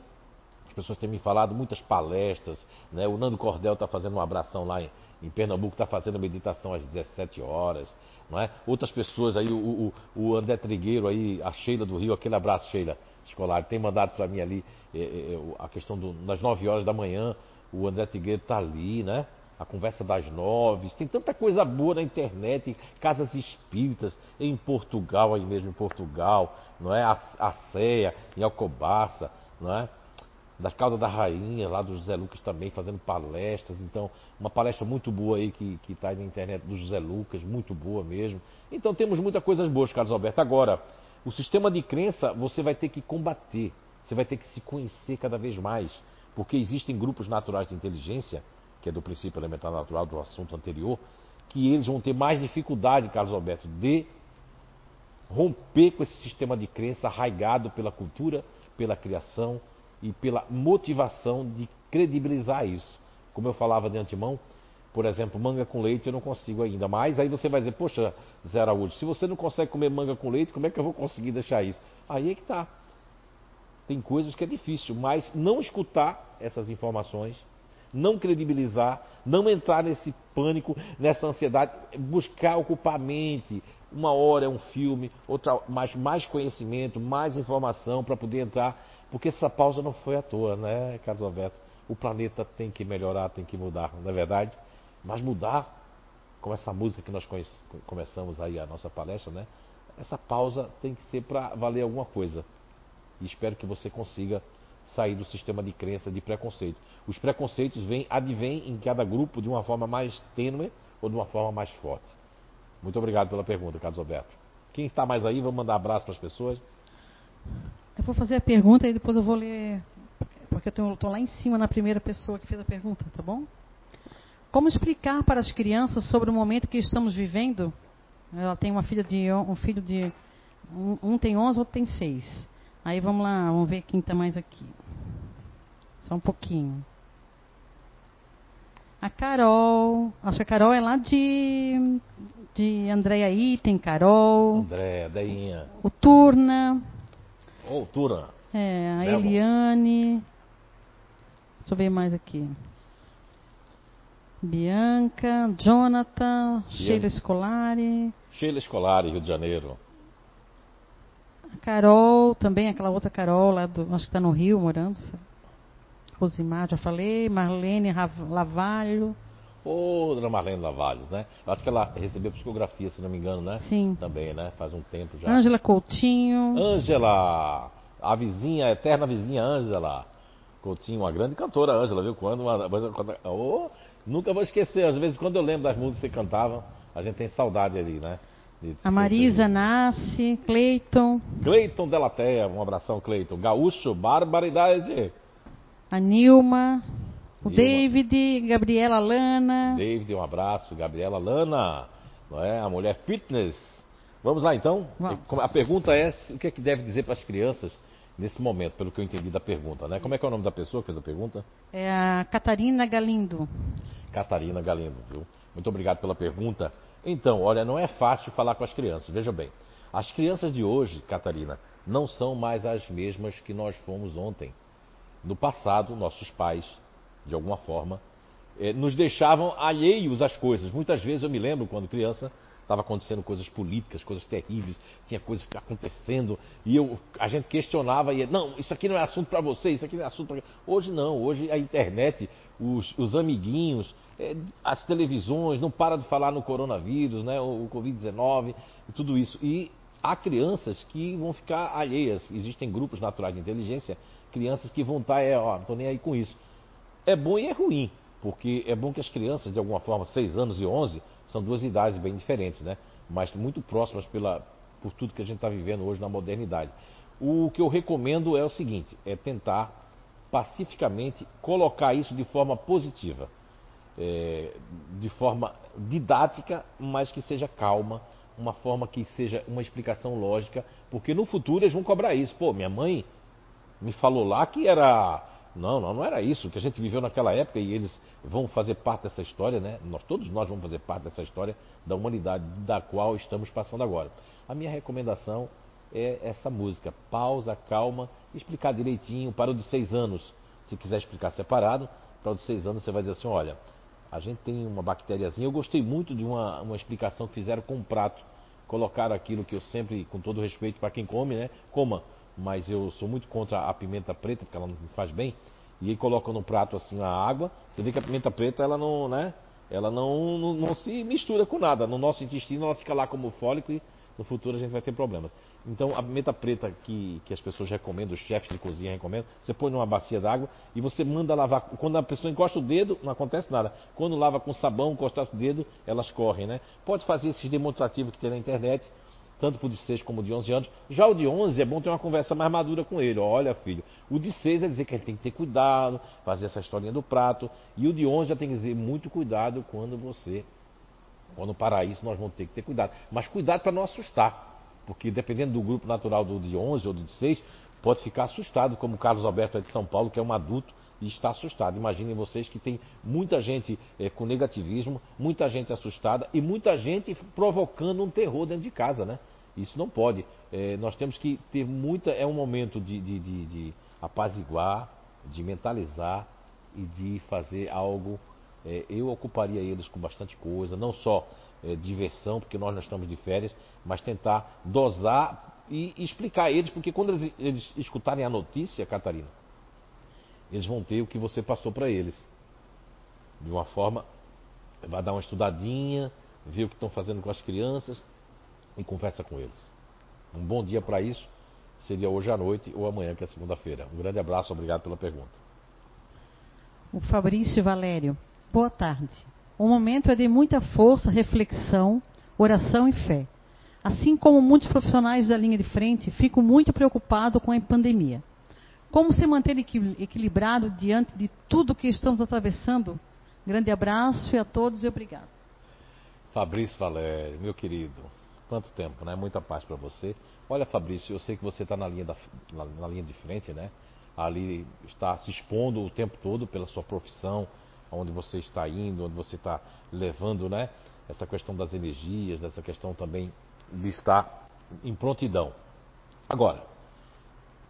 as pessoas têm me falado muitas palestras, né? O Nando Cordel está fazendo uma abração lá em, em Pernambuco, está fazendo meditação às 17 horas. Não é? Outras pessoas aí, o, o, o André Trigueiro aí, a Sheila do Rio, aquele abraço, Sheila, escolar, tem mandado para mim ali é, é, a questão do, nas 9 horas da manhã, o André Trigueiro está ali, né? A conversa das nove, tem tanta coisa boa na internet, casas espíritas, em Portugal, aí mesmo em Portugal, não é? A, a CEA, em Alcobaça, não é? das Caldas da Rainha, lá do José Lucas também, fazendo palestras. Então, uma palestra muito boa aí que está aí na internet do José Lucas, muito boa mesmo. Então, temos muitas coisas boas, Carlos Alberto. Agora, o sistema de crença você vai ter que combater, você vai ter que se conhecer cada vez mais, porque existem grupos naturais de inteligência, que é do princípio elementar natural do assunto anterior, que eles vão ter mais dificuldade, Carlos Alberto, de romper com esse sistema de crença arraigado pela cultura, pela criação e pela motivação de credibilizar isso. Como eu falava de antemão, por exemplo, manga com leite eu não consigo ainda. Mas aí você vai dizer, poxa, Zé Araújo, se você não consegue comer manga com leite, como é que eu vou conseguir deixar isso? Aí é que tá. Tem coisas que é difícil, mas não escutar essas informações, não credibilizar, não entrar nesse pânico, nessa ansiedade, buscar ocupar a mente. Uma hora é um filme, outra mais, mais conhecimento, mais informação para poder entrar porque essa pausa não foi à toa, né, Carlos Alberto? O planeta tem que melhorar, tem que mudar, não é verdade? Mas mudar, com essa música que nós começamos aí a nossa palestra, né? Essa pausa tem que ser para valer alguma coisa. E espero que você consiga sair do sistema de crença de preconceito. Os preconceitos vêm, advêm em cada grupo de uma forma mais tênue ou de uma forma mais forte. Muito obrigado pela pergunta, Carlos Alberto. Quem está mais aí, vamos mandar abraço para as pessoas. Eu vou fazer a pergunta e depois eu vou ler, porque eu estou lá em cima na primeira pessoa que fez a pergunta, tá bom? Como explicar para as crianças sobre o momento que estamos vivendo? Ela tem uma filha de um filho de um, um tem 11, outro tem 6. Aí vamos lá, vamos ver quem está mais aqui. Só um pouquinho. A Carol, acho que a Carol é lá de de Andréia Item, Carol. Andréia, Deinha. O Turna. Altura. É, a Eliane. Deixa eu ver mais aqui. Bianca, Jonathan, Bianca. Sheila Escolari. Sheila Escolari, Rio de Janeiro. A Carol, também aquela outra Carol lá do. Acho que está no Rio morando. Rosimar, já falei. Marlene Lavalho. Ô, dona Marlene Lavalho, né? Acho que ela recebeu psicografia, se não me engano, né? Sim. Também, né? Faz um tempo já. Ângela Coutinho. Ângela, a vizinha, a eterna vizinha Ângela. Coutinho, uma grande cantora, Ângela, viu? Quando uma, oh, nunca vou esquecer, às vezes quando eu lembro das músicas que você cantava, a gente tem saudade ali, né? A Marisa Nasce, Cleiton. Cleiton Delateia, um abração, Cleiton. Gaúcho, barbaridade. a Nilma, o Nilma. David, Gabriela Lana. David, um abraço. Gabriela Lana, não é? a mulher fitness. Vamos lá então? Vamos. A pergunta é o que é que deve dizer para as crianças nesse momento, pelo que eu entendi da pergunta, né? Como é que é o nome da pessoa que fez a pergunta? É a Catarina Galindo. Catarina Galindo, viu? Muito obrigado pela pergunta. Então, olha, não é fácil falar com as crianças. Veja bem, as crianças de hoje, Catarina, não são mais as mesmas que nós fomos ontem. No passado, nossos pais, de alguma forma, eh, nos deixavam alheios às coisas. Muitas vezes eu me lembro quando criança estava acontecendo coisas políticas, coisas terríveis, tinha coisas acontecendo e eu, a gente questionava e não, isso aqui não é assunto para você, isso aqui não é assunto para hoje não, hoje a internet, os, os amiguinhos, eh, as televisões não para de falar no coronavírus, né, o, o covid-19 e tudo isso e há crianças que vão ficar alheias, existem grupos naturais de inteligência, crianças que vão estar, é, ó, não tô nem aí com isso. É bom e é ruim, porque é bom que as crianças, de alguma forma, 6 anos e 11, são duas idades bem diferentes, né? Mas muito próximas pela, por tudo que a gente está vivendo hoje na modernidade. O que eu recomendo é o seguinte: é tentar pacificamente colocar isso de forma positiva, é, de forma didática, mas que seja calma, uma forma que seja uma explicação lógica, porque no futuro eles vão cobrar isso. Pô, minha mãe me falou lá que era não, não, não era isso que a gente viveu naquela época e eles vão fazer parte dessa história, né? Nós, todos nós vamos fazer parte dessa história da humanidade da qual estamos passando agora. A minha recomendação é essa música, pausa, calma, explicar direitinho para o de seis anos. Se quiser explicar separado, para o de seis anos você vai dizer assim, olha, a gente tem uma bactériazinha. Eu gostei muito de uma, uma explicação que fizeram com um prato. Colocaram aquilo que eu sempre, com todo respeito para quem come, né? Coma mas eu sou muito contra a pimenta preta, porque ela não faz bem. E aí colocam no prato assim a água, você vê que a pimenta preta ela não, né? Ela não, não, não se mistura com nada. No nosso intestino ela fica lá como fólico e no futuro a gente vai ter problemas. Então a pimenta preta que, que as pessoas recomendam, os chefes de cozinha recomendam, você põe numa bacia d'água e você manda lavar. Quando a pessoa encosta o dedo, não acontece nada. Quando lava com sabão, encosta o dedo, elas correm, né? Pode fazer esses demonstrativos que tem na internet tanto para o de 6 como o de 11 anos. Já o de 11 é bom ter uma conversa mais madura com ele. Olha, filho, o de 6 é dizer que gente tem que ter cuidado, fazer essa historinha do prato. E o de 11 já tem que dizer muito cuidado quando você, quando parar isso, nós vamos ter que ter cuidado. Mas cuidado para não assustar, porque dependendo do grupo natural do de 11 ou do de 6, pode ficar assustado, como o Carlos Alberto é de São Paulo, que é um adulto e está assustado. Imaginem vocês que tem muita gente é, com negativismo, muita gente assustada e muita gente provocando um terror dentro de casa, né? Isso não pode. É, nós temos que ter muita. É um momento de, de, de, de apaziguar, de mentalizar e de fazer algo. É, eu ocuparia eles com bastante coisa, não só é, diversão, porque nós não estamos de férias, mas tentar dosar e explicar a eles, porque quando eles, eles escutarem a notícia, Catarina, eles vão ter o que você passou para eles. De uma forma, vai dar uma estudadinha, ver o que estão fazendo com as crianças e conversa com eles. Um bom dia para isso seria hoje à noite ou amanhã, que é segunda-feira. Um grande abraço, obrigado pela pergunta. O Fabrício Valério. Boa tarde. O momento é de muita força, reflexão, oração e fé. Assim como muitos profissionais da linha de frente, fico muito preocupado com a pandemia. Como se manter equilibrado diante de tudo que estamos atravessando? Grande abraço e a todos e obrigado. Fabrício Valério, meu querido, quanto tempo, né? Muita paz para você. Olha, Fabrício, eu sei que você está na, linha na, na linha de frente, né? Ali está se expondo o tempo todo pela sua profissão, onde você está indo, onde você está levando, né? Essa questão das energias, essa questão também de estar em prontidão. Agora,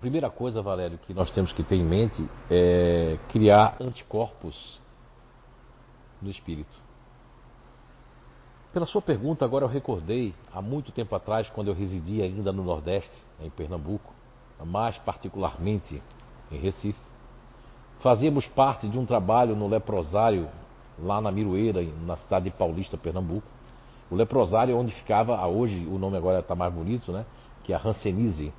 primeira coisa, Valério, que nós temos que ter em mente é criar anticorpos no espírito. Pela sua pergunta, agora eu recordei, há muito tempo atrás, quando eu residia ainda no Nordeste, em Pernambuco, mais particularmente em Recife, fazíamos parte de um trabalho no leprosário, lá na Miroeira, na cidade de Paulista, Pernambuco. O leprosário é onde ficava, hoje o nome agora está mais bonito, né? Que é a Hansenise.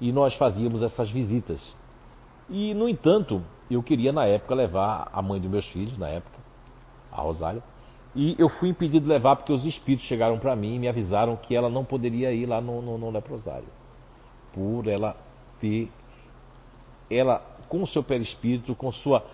E nós fazíamos essas visitas. E, no entanto, eu queria na época levar a mãe dos meus filhos, na época, a Rosália, e eu fui impedido de levar porque os espíritos chegaram para mim e me avisaram que ela não poderia ir lá no, no, no leprosário. Por ela ter. Ela com o seu perispírito, com, sua,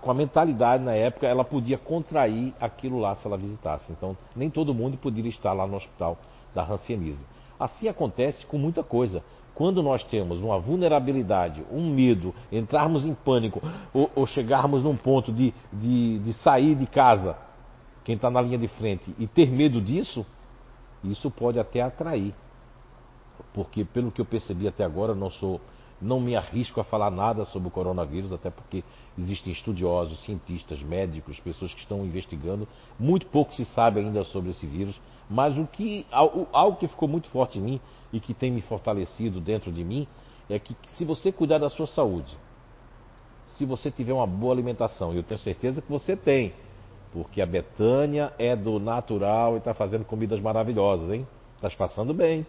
com a mentalidade na época, ela podia contrair aquilo lá se ela visitasse. Então, nem todo mundo poderia estar lá no hospital da Hanseníase. Assim acontece com muita coisa. Quando nós temos uma vulnerabilidade, um medo, entrarmos em pânico ou, ou chegarmos num ponto de, de, de sair de casa, quem está na linha de frente, e ter medo disso, isso pode até atrair. Porque, pelo que eu percebi até agora, não sou não me arrisco a falar nada sobre o coronavírus, até porque existem estudiosos, cientistas, médicos, pessoas que estão investigando. Muito pouco se sabe ainda sobre esse vírus, mas o que, algo que ficou muito forte em mim e que tem me fortalecido dentro de mim é que se você cuidar da sua saúde, se você tiver uma boa alimentação, eu tenho certeza que você tem, porque a Betânia é do natural e está fazendo comidas maravilhosas, hein? Está passando bem.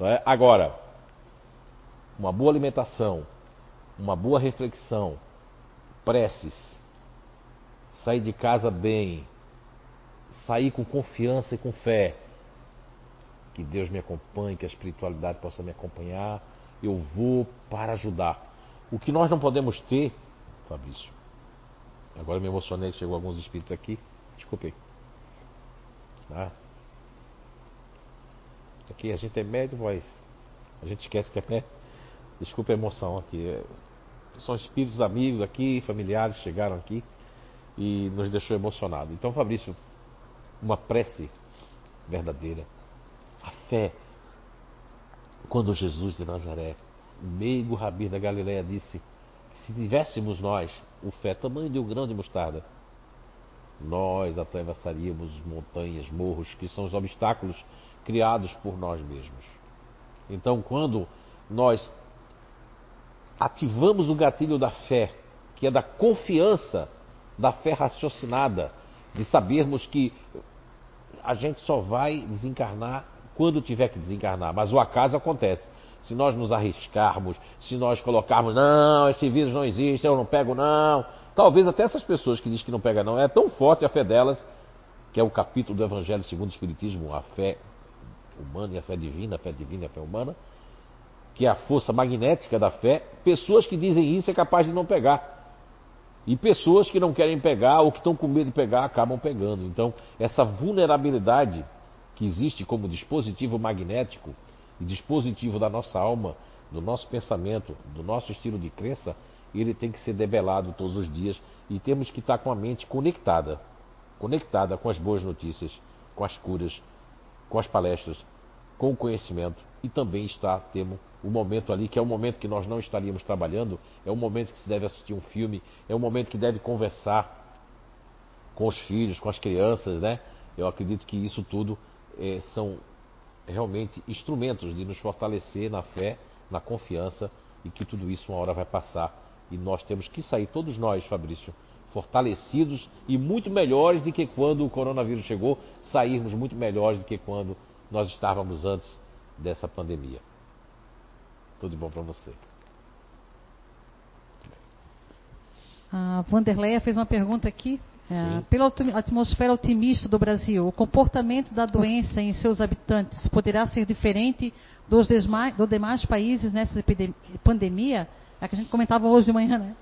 É? Agora, uma boa alimentação, uma boa reflexão, preces, sair de casa bem, sair com confiança e com fé. Que Deus me acompanhe, que a espiritualidade possa me acompanhar. Eu vou para ajudar. O que nós não podemos ter, Fabrício. Agora me emocionei, chegou alguns espíritos aqui. Desculpe. Ah. Aqui a gente é médio, mas a gente esquece que é médio. Desculpe a emoção aqui. São espíritos amigos aqui, familiares chegaram aqui e nos deixou emocionado. Então, Fabrício, uma prece verdadeira. A fé. Quando Jesus de Nazaré, meigo Rabi da Galileia, disse: se tivéssemos nós o fé tamanho de um grão de mostarda, nós atravessaríamos montanhas, morros, que são os obstáculos criados por nós mesmos. Então, quando nós ativamos o gatilho da fé, que é da confiança, da fé raciocinada, de sabermos que a gente só vai desencarnar quando tiver que desencarnar, mas o acaso acontece. Se nós nos arriscarmos, se nós colocarmos, não, esse vírus não existe, eu não pego não. Talvez até essas pessoas que dizem que não pega não, é tão forte a fé delas, que é o capítulo do Evangelho segundo o Espiritismo, a fé humana e a fé divina, a fé divina e a fé humana, que é a força magnética da fé, pessoas que dizem isso é capaz de não pegar. E pessoas que não querem pegar ou que estão com medo de pegar acabam pegando. Então, essa vulnerabilidade que existe como dispositivo magnético e dispositivo da nossa alma, do nosso pensamento, do nosso estilo de crença, ele tem que ser debelado todos os dias e temos que estar com a mente conectada conectada com as boas notícias, com as curas, com as palestras, com o conhecimento e também está temos o momento ali que é o momento que nós não estaríamos trabalhando, é o momento que se deve assistir um filme, é o momento que deve conversar com os filhos, com as crianças, né? Eu acredito que isso tudo é, são realmente instrumentos de nos fortalecer na fé, na confiança e que tudo isso uma hora vai passar e nós temos que sair todos nós, Fabrício, fortalecidos e muito melhores do que quando o coronavírus chegou, sairmos muito melhores do que quando nós estávamos antes dessa pandemia. Tudo de bom para você. A Vanderleia fez uma pergunta aqui. É, pela atmosfera otimista do Brasil, o comportamento da doença em seus habitantes poderá ser diferente dos demais, dos demais países nessa pandemia? É que a gente comentava hoje de manhã, né?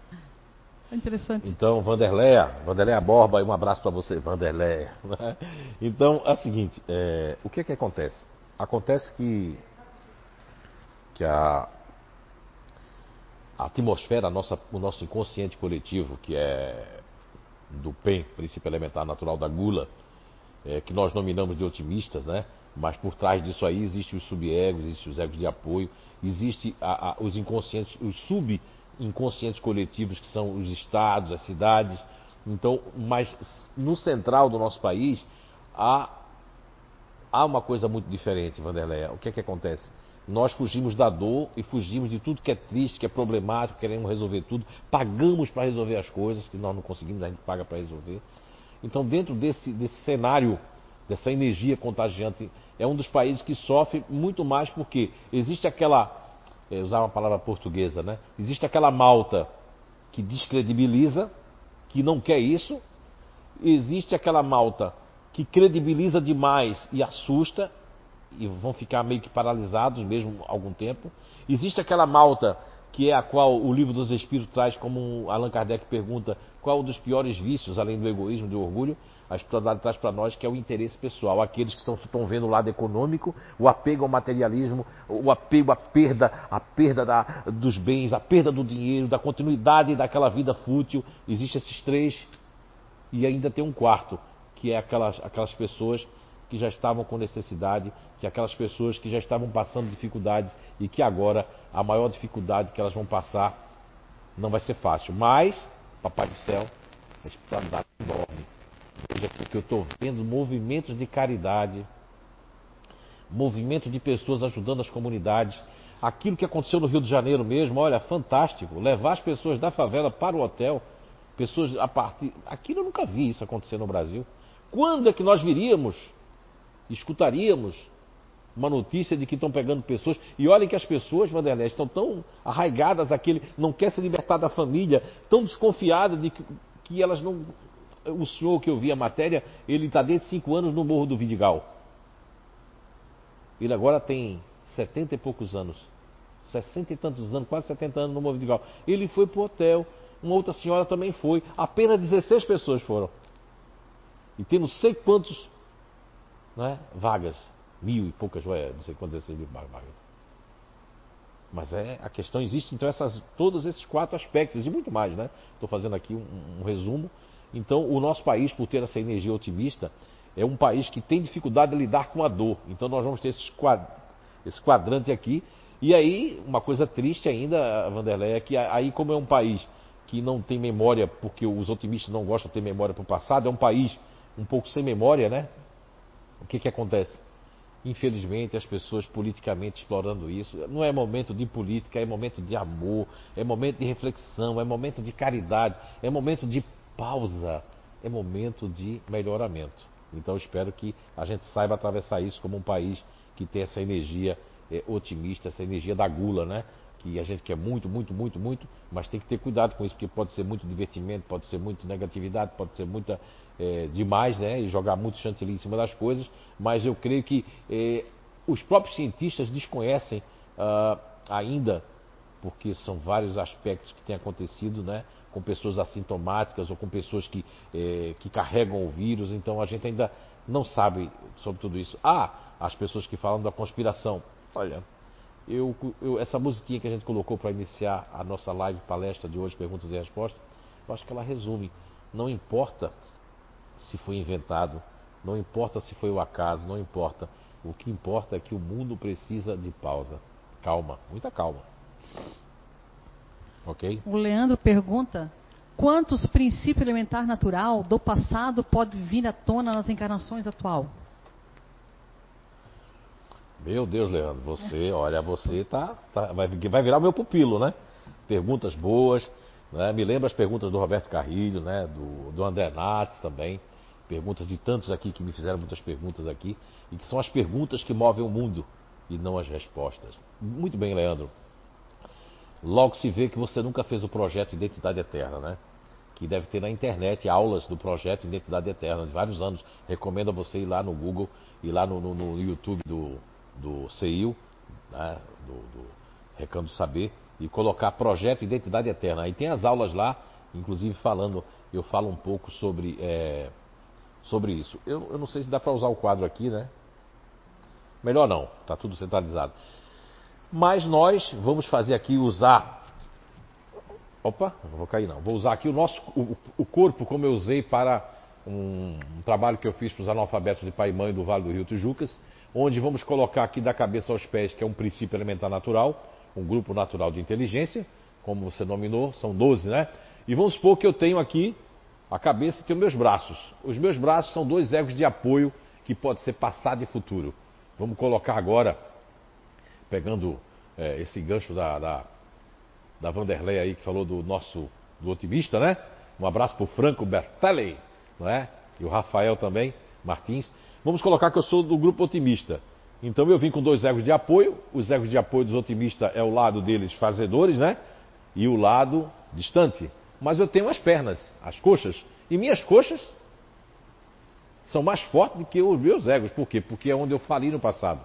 É interessante. Então, Vanderleia, Vanderleia Borba, um abraço para você, Vanderleia. Então, é o seguinte, é, o que é que acontece? Acontece que que a, a atmosfera, a nossa, o nosso inconsciente coletivo, que é do PEN, princípio elementar natural da gula, é, que nós nominamos de otimistas, né? Mas por trás disso aí existem os subegos, existem os egos de apoio, existe a, a, os inconscientes, os subinconscientes coletivos que são os estados, as cidades. Então, mas no central do nosso país há, há uma coisa muito diferente, Vanderleia. O que é que acontece? Nós fugimos da dor e fugimos de tudo que é triste, que é problemático, queremos resolver tudo, pagamos para resolver as coisas que nós não conseguimos, a gente paga para resolver. Então, dentro desse, desse cenário, dessa energia contagiante, é um dos países que sofre muito mais porque existe aquela, é, usar uma palavra portuguesa, né? Existe aquela malta que descredibiliza, que não quer isso, existe aquela malta que credibiliza demais e assusta, e vão ficar meio que paralisados mesmo algum tempo. Existe aquela malta que é a qual o livro dos Espíritos traz, como Allan Kardec pergunta, qual dos piores vícios, além do egoísmo e do orgulho? A espiritualidade traz para nós que é o interesse pessoal, aqueles que estão, estão vendo o lado econômico, o apego ao materialismo, o apego à perda, a perda da, dos bens, a perda do dinheiro, da continuidade daquela vida fútil. Existem esses três e ainda tem um quarto, que é aquelas, aquelas pessoas que já estavam com necessidade, que aquelas pessoas que já estavam passando dificuldades e que agora a maior dificuldade que elas vão passar não vai ser fácil. Mas, Papai do Céu, a espiritualidade é enorme. Veja aqui que eu estou vendo movimentos de caridade, movimento de pessoas ajudando as comunidades. Aquilo que aconteceu no Rio de Janeiro mesmo, olha, fantástico. Levar as pessoas da favela para o hotel, pessoas a partir. Aquilo eu nunca vi isso acontecer no Brasil. Quando é que nós viríamos, escutaríamos uma notícia de que estão pegando pessoas. E olhem que as pessoas, Vanderlei, estão tão arraigadas àquele, não quer se libertar da família, tão desconfiadas de que, que elas não. O senhor que eu vi a matéria, ele está desde cinco anos no Morro do Vidigal. Ele agora tem setenta e poucos anos. Sessenta e tantos anos, quase setenta anos no Morro do Vidigal. Ele foi para o hotel, uma outra senhora também foi. Apenas 16 pessoas foram. E tem não sei quantos né, vagas mil e poucas, não sei quantas mil vagas. Mas é, a questão existe, então, essas, todos esses quatro aspectos, e muito mais, né? Estou fazendo aqui um, um, resumo. Então, o nosso país, por ter essa energia otimista, é um país que tem dificuldade de lidar com a dor. Então, nós vamos ter esses quad, esse quadrante aqui. E aí, uma coisa triste ainda, Vanderlei, é que aí, como é um país que não tem memória, porque os otimistas não gostam de ter memória para o passado, é um país um pouco sem memória, né? O que, que acontece? Infelizmente, as pessoas politicamente explorando isso. Não é momento de política, é momento de amor, é momento de reflexão, é momento de caridade, é momento de pausa, é momento de melhoramento. Então, espero que a gente saiba atravessar isso como um país que tem essa energia é, otimista, essa energia da gula, né? Que a gente quer muito, muito, muito, muito, mas tem que ter cuidado com isso, porque pode ser muito divertimento, pode ser muito negatividade, pode ser muita é, demais, né? E jogar muito chantilly em cima das coisas, mas eu creio que é, os próprios cientistas desconhecem uh, ainda, porque são vários aspectos que têm acontecido, né? Com pessoas assintomáticas ou com pessoas que, é, que carregam o vírus, então a gente ainda não sabe sobre tudo isso. Ah, as pessoas que falam da conspiração. Olha, eu, eu, essa musiquinha que a gente colocou para iniciar a nossa live palestra de hoje, perguntas e respostas, eu acho que ela resume. Não importa se foi inventado, não importa se foi o acaso, não importa. O que importa é que o mundo precisa de pausa. Calma, muita calma. Ok? O Leandro pergunta: quantos princípios elementar natural do passado pode vir à tona nas encarnações atual? Meu Deus, Leandro, você, olha, você tá, tá vai, vai virar meu pupilo, né? Perguntas boas, né? Me lembra as perguntas do Roberto Carrilho, né? do, do André Nates também. Perguntas de tantos aqui que me fizeram muitas perguntas aqui. E que são as perguntas que movem o mundo e não as respostas. Muito bem, Leandro. Logo se vê que você nunca fez o projeto Identidade Eterna, né? Que deve ter na internet aulas do projeto Identidade Eterna de vários anos. Recomendo a você ir lá no Google e lá no, no, no YouTube do, do CEIU, né? do, do Recanto Saber, e colocar projeto Identidade Eterna. Aí tem as aulas lá, inclusive falando, eu falo um pouco sobre, é, sobre isso. Eu, eu não sei se dá para usar o quadro aqui, né? Melhor não, está tudo centralizado. Mas nós vamos fazer aqui usar. Opa, não vou cair não. Vou usar aqui o nosso o, o corpo como eu usei para um, um trabalho que eu fiz para os analfabetos de pai e mãe do Vale do Rio Tijucas, onde vamos colocar aqui da cabeça aos pés, que é um princípio elementar natural um grupo natural de inteligência, como você nominou, são 12, né? E vamos supor que eu tenho aqui a cabeça e tenho meus braços. Os meus braços são dois egos de apoio que pode ser passado e futuro. Vamos colocar agora, pegando é, esse gancho da, da, da Vanderlei aí, que falou do nosso do otimista, né? Um abraço para o Franco Bertelli, não é? E o Rafael também, Martins. Vamos colocar que eu sou do grupo otimista. Então eu vim com dois egos de apoio. Os egos de apoio dos otimistas é o lado deles fazedores, né? E o lado distante. Mas eu tenho as pernas, as coxas. E minhas coxas são mais fortes do que os meus egos. Por quê? Porque é onde eu fali no passado.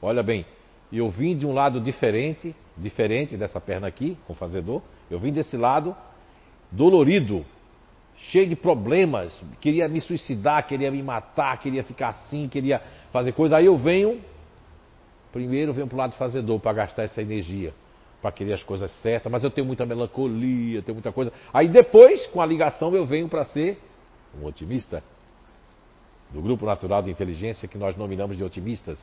Olha bem, eu vim de um lado diferente, diferente dessa perna aqui, com o fazedor. Eu vim desse lado dolorido, cheio de problemas, queria me suicidar, queria me matar, queria ficar assim, queria fazer coisa. Aí eu venho, primeiro venho para o lado fazedor para gastar essa energia, para querer as coisas certas, mas eu tenho muita melancolia, tenho muita coisa. Aí depois, com a ligação, eu venho para ser um otimista. Do grupo natural de inteligência que nós nominamos de otimistas,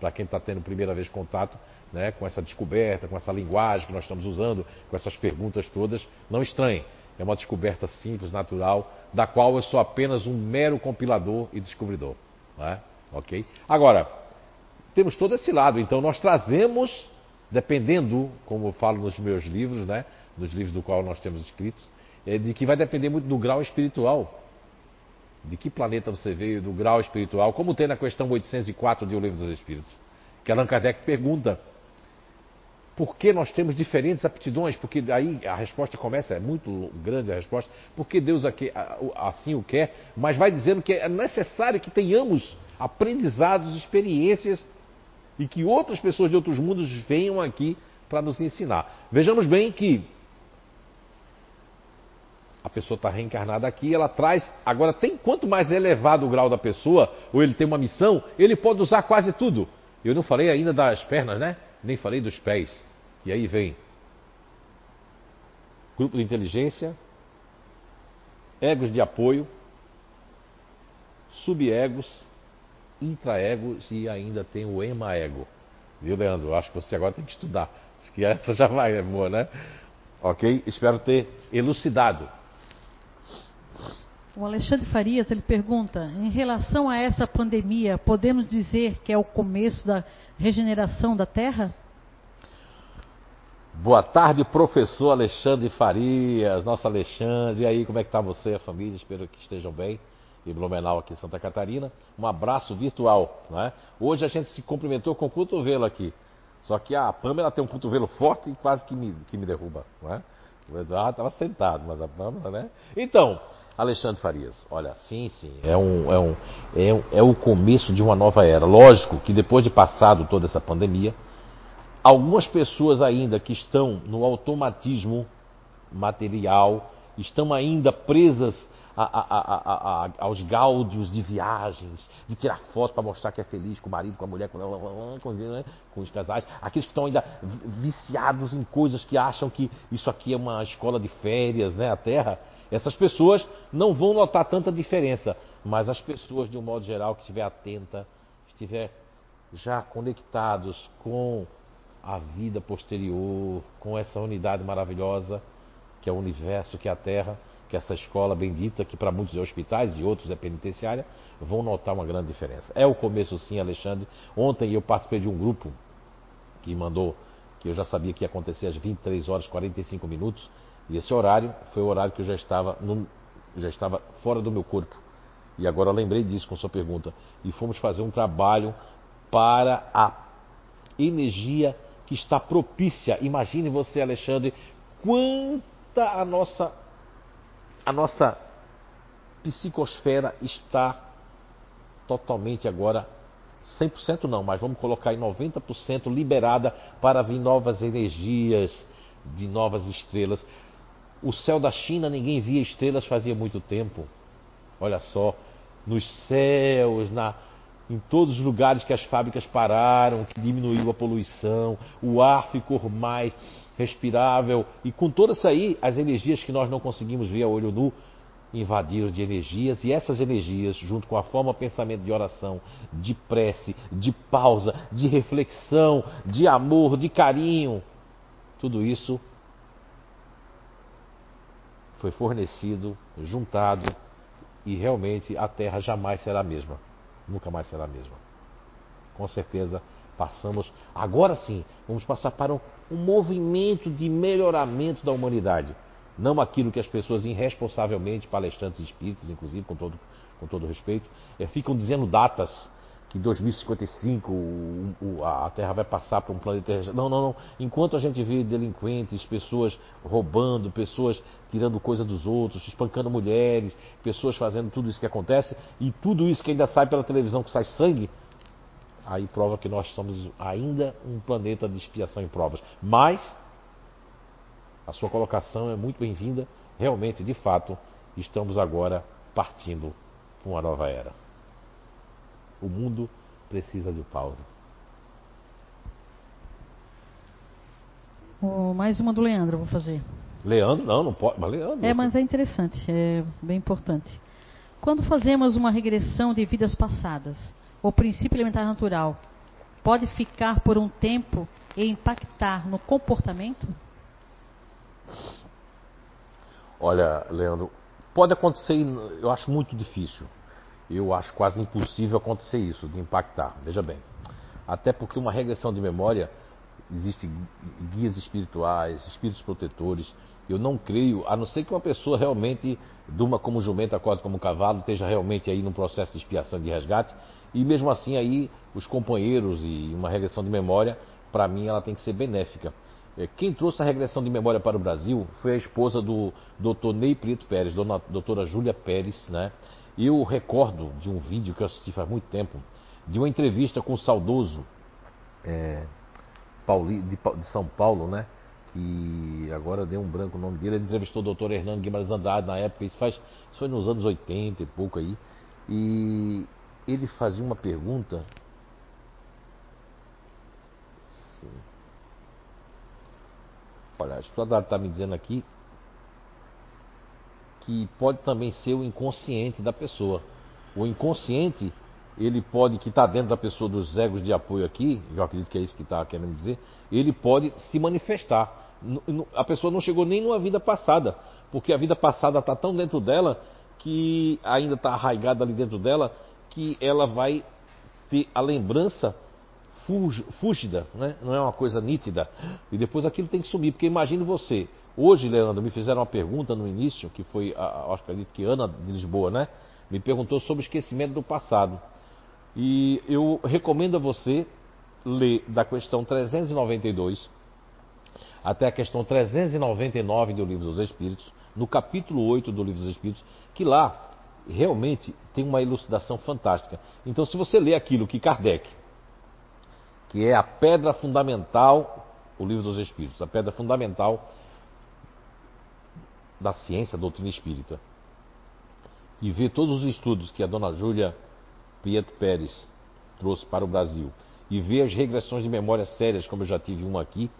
para quem está tendo primeira vez contato né, com essa descoberta, com essa linguagem que nós estamos usando, com essas perguntas todas, não estranhe. É uma descoberta simples, natural, da qual eu sou apenas um mero compilador e descobridor. Né? Ok? Agora, temos todo esse lado. Então, nós trazemos, dependendo, como eu falo nos meus livros, né, nos livros do qual nós temos escritos, é de que vai depender muito do grau espiritual. De que planeta você veio, do grau espiritual, como tem na questão 804 de O Livro dos Espíritos. Que Allan Kardec pergunta por que nós temos diferentes aptidões? Porque daí a resposta começa, é muito grande a resposta, porque Deus aqui, assim o quer, mas vai dizendo que é necessário que tenhamos aprendizados, experiências e que outras pessoas de outros mundos venham aqui para nos ensinar. Vejamos bem que a pessoa está reencarnada aqui, ela traz. Agora, tem quanto mais elevado o grau da pessoa, ou ele tem uma missão, ele pode usar quase tudo. Eu não falei ainda das pernas, né? nem falei dos pés. E aí vem grupo de inteligência, egos de apoio, subegos, intraegos e ainda tem o emaego. Viu, Leandro? Acho que você agora tem que estudar. Acho que essa já vai, é boa, né? Ok? Espero ter elucidado. O Alexandre Farias ele pergunta: em relação a essa pandemia, podemos dizer que é o começo da regeneração da Terra? Boa tarde, professor Alexandre Farias, nosso Alexandre. E aí, como é que está você a família? Espero que estejam bem. Em Blumenau, aqui em Santa Catarina. Um abraço virtual. Né? Hoje a gente se cumprimentou com o cotovelo aqui. Só que a Pamela tem um cotovelo forte e quase que me, que me derruba. Não é? O Eduardo estava sentado, mas a Pamela, né? Então, Alexandre Farias, olha, sim, sim, é, um, é, um, é, um, é o começo de uma nova era. Lógico que depois de passado toda essa pandemia, algumas pessoas ainda que estão no automatismo material, estão ainda presas a, a, aos gáudios de viagens, de tirar foto para mostrar que é feliz com o marido, com a mulher, com, com, né, com os casais. Aqueles que estão ainda viciados em coisas que acham que isso aqui é uma escola de férias, né, a Terra. Essas pessoas não vão notar tanta diferença, mas as pessoas, de um modo geral, que estiver atenta, estiver já conectados com a vida posterior, com essa unidade maravilhosa que é o universo, que é a Terra, que essa escola bendita, que para muitos é hospitais e outros é penitenciária, vão notar uma grande diferença. É o começo sim, Alexandre. Ontem eu participei de um grupo que mandou, que eu já sabia que ia acontecer às 23 horas e 45 minutos, e esse horário foi o horário que eu já estava, no, já estava fora do meu corpo. E agora lembrei disso com sua pergunta. E fomos fazer um trabalho para a energia que está propícia. Imagine você, Alexandre, quanta a nossa a nossa psicosfera está totalmente agora 100% não, mas vamos colocar em 90% liberada para vir novas energias de novas estrelas. O céu da China ninguém via estrelas fazia muito tempo. Olha só, nos céus, na, em todos os lugares que as fábricas pararam, que diminuiu a poluição, o ar ficou mais respirável. E com todas aí, as energias que nós não conseguimos ver a olho nu invadiram de energias. E essas energias, junto com a forma pensamento de oração, de prece, de pausa, de reflexão, de amor, de carinho, tudo isso foi fornecido, juntado e realmente a Terra jamais será a mesma. Nunca mais será a mesma. Com certeza passamos, agora sim, vamos passar para um, um movimento de melhoramento da humanidade. Não aquilo que as pessoas irresponsavelmente, palestrantes espíritas, inclusive, com todo, com todo respeito, é, ficam dizendo datas que em 2055 o, o, a Terra vai passar para um planeta. Não, não, não. Enquanto a gente vê delinquentes, pessoas roubando, pessoas tirando coisa dos outros, espancando mulheres, pessoas fazendo tudo isso que acontece, e tudo isso que ainda sai pela televisão que sai sangue, aí prova que nós somos ainda um planeta de expiação e provas. Mas a sua colocação é muito bem-vinda. Realmente, de fato, estamos agora partindo para uma nova era. O mundo precisa de pausa. Oh, mais uma do Leandro, vou fazer. Leandro, não, não pode. Mas Leandro. É, mas é interessante, é bem importante. Quando fazemos uma regressão de vidas passadas, o princípio elementar natural pode ficar por um tempo e impactar no comportamento? Olha, Leandro, pode acontecer, eu acho muito difícil. Eu acho quase impossível acontecer isso, de impactar. Veja bem. Até porque uma regressão de memória, existem guias espirituais, espíritos protetores. Eu não creio, a não ser que uma pessoa realmente durma como jumento, acorda como cavalo, esteja realmente aí num processo de expiação de resgate. E mesmo assim aí, os companheiros e uma regressão de memória, para mim ela tem que ser benéfica. É, Quem trouxe a regressão de memória para o Brasil foi a esposa do Dr. Ney Prieto Pérez, dona, doutora Júlia Pérez, né? Eu recordo de um vídeo que eu assisti faz muito tempo, de uma entrevista com o saudoso é, Pauli, de, de São Paulo, né? Que agora deu um branco o nome dele. Ele entrevistou o doutor Hernando Guimarães Andrade na época, isso, faz, isso foi nos anos 80 e pouco aí. E ele fazia uma pergunta. Sim. Olha, a estudadora está me dizendo aqui que pode também ser o inconsciente da pessoa. O inconsciente, ele pode, que está dentro da pessoa dos egos de apoio aqui, eu acredito que é isso que está querendo dizer, ele pode se manifestar. A pessoa não chegou nem numa vida passada, porque a vida passada está tão dentro dela que ainda está arraigada ali dentro dela que ela vai ter a lembrança fúgida, né? não é uma coisa nítida. E depois aquilo tem que sumir, porque imagine você. Hoje, Leandro, me fizeram uma pergunta no início, que foi, a, acho que Ana de Lisboa, né? Me perguntou sobre o esquecimento do passado. E eu recomendo a você ler da questão 392 até a questão 399 do Livro dos Espíritos, no capítulo 8 do Livro dos Espíritos, que lá realmente tem uma elucidação fantástica. Então, se você ler aquilo que Kardec, que é a pedra fundamental, o Livro dos Espíritos, a pedra fundamental da ciência, da doutrina espírita, e ver todos os estudos que a dona Júlia Prieto Pérez trouxe para o Brasil, e ver as regressões de memória sérias, como eu já tive uma aqui,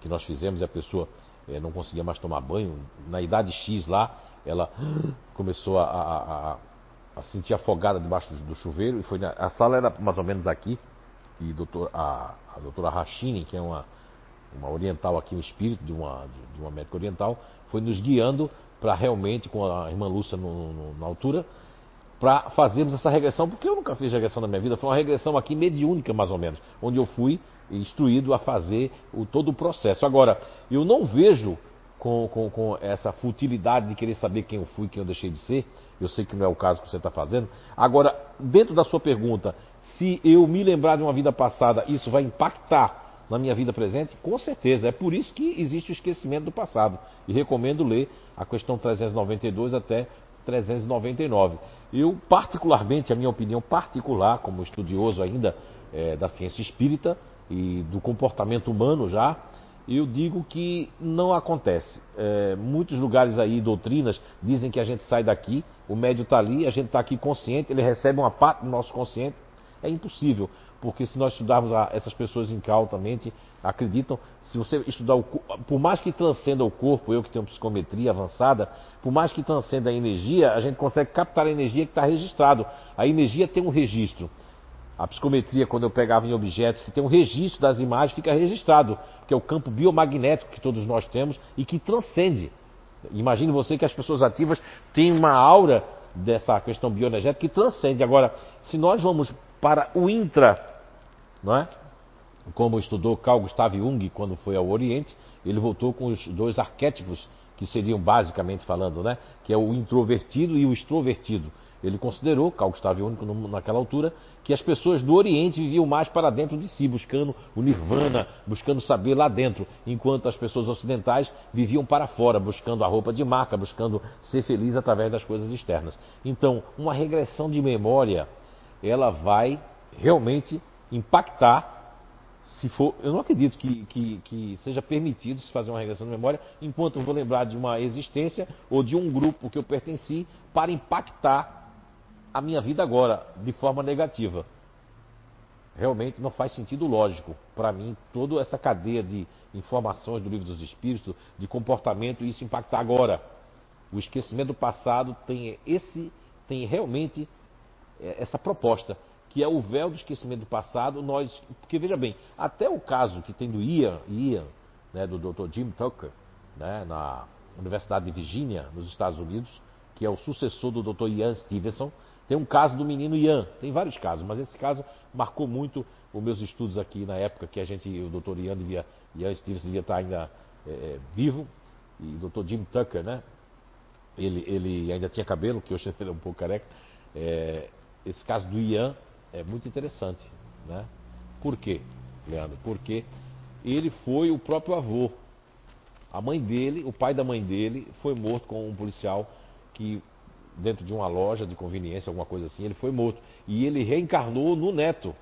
que nós fizemos e a pessoa eh, não conseguia mais tomar banho, na idade X lá, ela começou a, a- a- a sentir afogada debaixo do, do chuveiro, e foi na- a sala era mais ou menos aqui, e doutor, a, a doutora Rachini, que é uma, uma oriental aqui, um espírito de uma, de, de uma médica oriental, foi nos guiando para realmente, com a irmã Lúcia no- no- na altura, para fazermos essa regressão, porque eu nunca fiz regressão na minha vida, foi uma regressão aqui mediúnica, mais ou menos, onde eu fui instruído a fazer o, todo o processo. Agora, eu não vejo com, com, com essa futilidade de querer saber quem eu fui, quem eu deixei de ser, eu sei que não é o caso que você está fazendo. Agora, dentro da sua pergunta, se eu me lembrar de uma vida passada, isso vai impactar na minha vida presente? Com certeza. É por isso que existe o esquecimento do passado. E recomendo ler a questão 392 até 399. Eu, particularmente, a minha opinião particular, como estudioso ainda eh, da ciência espírita e do comportamento humano já, eu digo que não acontece. Eh, muitos lugares aí, doutrinas, dizem que a gente sai daqui, o médio está ali, a gente está aqui consciente, ele recebe uma parte do nosso consciente. É impossível, porque se nós estudarmos a, essas pessoas incautamente, acreditam, se você estudar o por mais que transcenda o corpo, eu que tenho psicometria avançada, por mais que transcenda a energia, a gente consegue captar a energia que está registrado. A energia tem um registro. A psicometria, quando eu pegava em objetos que tem um registro das imagens, fica registrado, que é o campo biomagnético que todos nós temos e que transcende. Imagine você que as pessoas ativas têm uma aura dessa questão bioenergética que transcende. Agora, se nós vamos para o intra, não é? Como estudou Carl Gustav Jung quando foi ao Oriente, ele voltou com os dois arquétipos que seriam basicamente falando, né? Que é o introvertido e o extrovertido. Ele considerou, Carl Gustav Jung no- naquela altura, que as pessoas do Oriente viviam mais para dentro de si, buscando o nirvana, buscando saber lá dentro, enquanto as pessoas ocidentais viviam para fora, buscando a roupa de marca, buscando ser feliz através das coisas externas. Então, uma regressão de memória, ela vai realmente impactar se for, eu não acredito que, que, que, seja permitido se fazer uma regressão de memória enquanto eu vou lembrar de uma existência ou de um grupo que eu pertenci para impactar a minha vida agora de forma negativa. Realmente não faz sentido lógico para mim toda essa cadeia de informações do livro dos Espíritos, de comportamento e isso impactar agora. O esquecimento do passado tem esse, tem realmente é, essa proposta que é o véu do esquecimento do passado, nós. Porque veja bem, até o caso que tem do Ian, Ian né, do Dr. Jim Tucker, né, na Universidade de Virgínia, nos Estados Unidos, que é o sucessor do Dr. Ian Stevenson, tem um caso do menino Ian, tem vários casos, mas esse caso marcou muito os meus estudos aqui na época que a gente, o Dr. Ian, devia, Ian devia estar ainda é, é vivo, e o Dr. Jim Tucker, né? Ele, ele ainda tinha cabelo, que hoje ele é um pouco careca. É, esse caso do Ian é muito interessante. Né? Por quê, Leandro? Porque ele foi o próprio avô. A mãe dele, o pai da mãe dele, foi morto com um policial que, dentro de uma loja de conveniência, alguma coisa assim, ele foi morto. E ele reencarnou no neto.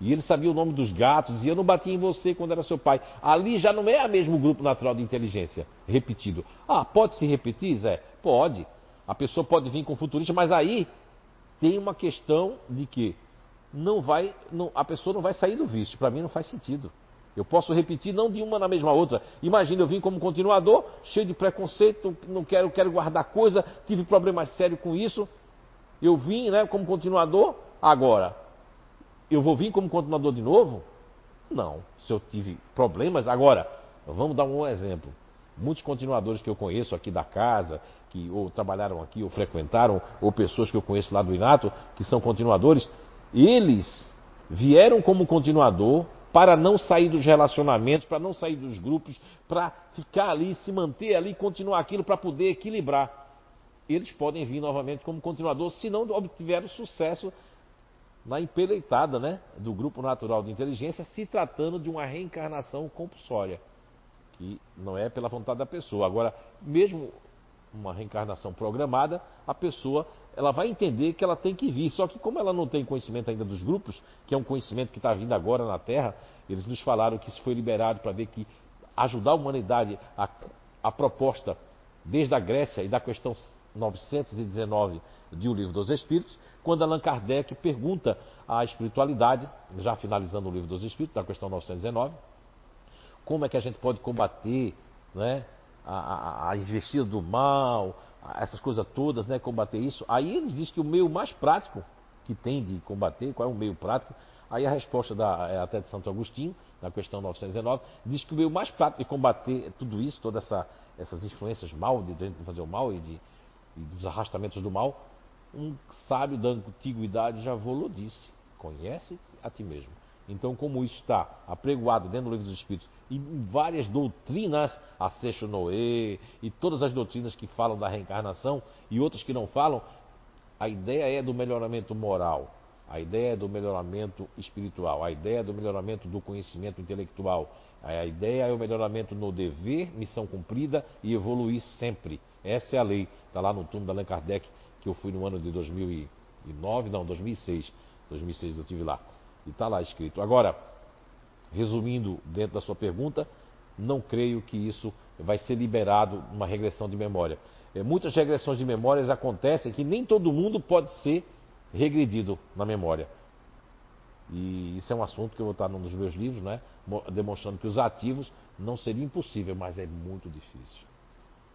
E ele sabia o nome dos gatos, dizia: Eu não bati em você quando era seu pai. Ali já não é o mesmo grupo natural de inteligência repetido. Ah, pode se repetir, Zé? Pode. A pessoa pode vir com futurista, mas aí tem uma questão de que não vai, não, a pessoa não vai sair do vício. Para mim não faz sentido. Eu posso repetir não de uma na mesma outra. Imagina, eu vim como continuador, cheio de preconceito, não quero, quero guardar coisa, tive problemas sérios com isso. Eu vim, né, como continuador, agora. Eu vou vir como continuador de novo? Não. Se eu tive problemas, agora, vamos dar um exemplo. Muitos continuadores que eu conheço aqui da casa, que ou trabalharam aqui, ou frequentaram, ou pessoas que eu conheço lá do Inato, que são continuadores, eles vieram como continuador para não sair dos relacionamentos, para não sair dos grupos, para ficar ali, se manter ali, continuar aquilo para poder equilibrar. Eles podem vir novamente como continuador se não obtiveram sucesso na empeleitada né, do grupo natural de inteligência, se tratando de uma reencarnação compulsória, que não é pela vontade da pessoa. Agora, mesmo uma reencarnação programada, a pessoa ela vai entender que ela tem que vir. Só que como ela não tem conhecimento ainda dos grupos, que é um conhecimento que está vindo agora na Terra, eles nos falaram que isso foi liberado para ver que ajudar a humanidade a, a proposta desde a Grécia e da questão 919 de O Livro dos Espíritos, quando Allan Kardec pergunta à espiritualidade, já finalizando o Livro dos Espíritos, da questão 919, como é que a gente pode combater né, a, a, a investida do mal, essas coisas todas, né, combater isso. Aí ele diz que o meio mais prático que tem de combater, qual é o meio prático? Aí a resposta da, é até de Santo Agostinho, na questão 919, diz que o meio mais prático de combater tudo isso, todas essa, essas influências mal, de, fazer o mal e, de, e dos arrastamentos do mal, um sábio da antiguidade já volou disse: conhece a ti mesmo. Então, como isso está apregoado dentro do livro dos Espíritos e várias doutrinas, a Seixo Noé e todas as doutrinas que falam da reencarnação e outras que não falam, a ideia é do melhoramento moral, a ideia é do melhoramento espiritual, a ideia é do melhoramento do conhecimento intelectual, a ideia é o melhoramento no dever, missão cumprida e evoluir sempre. Essa é a lei. Está lá no túmulo da Allan Kardec, que eu fui no ano de 2009, não, 2006. 2006 eu tive lá. E está lá escrito. Agora, resumindo dentro da sua pergunta, não creio que isso vai ser liberado uma regressão de memória. É, muitas regressões de memórias acontecem que nem todo mundo pode ser regredido na memória. E isso é um assunto que eu vou estar num dos meus livros, né? demonstrando que os ativos não seria impossível, mas é muito difícil.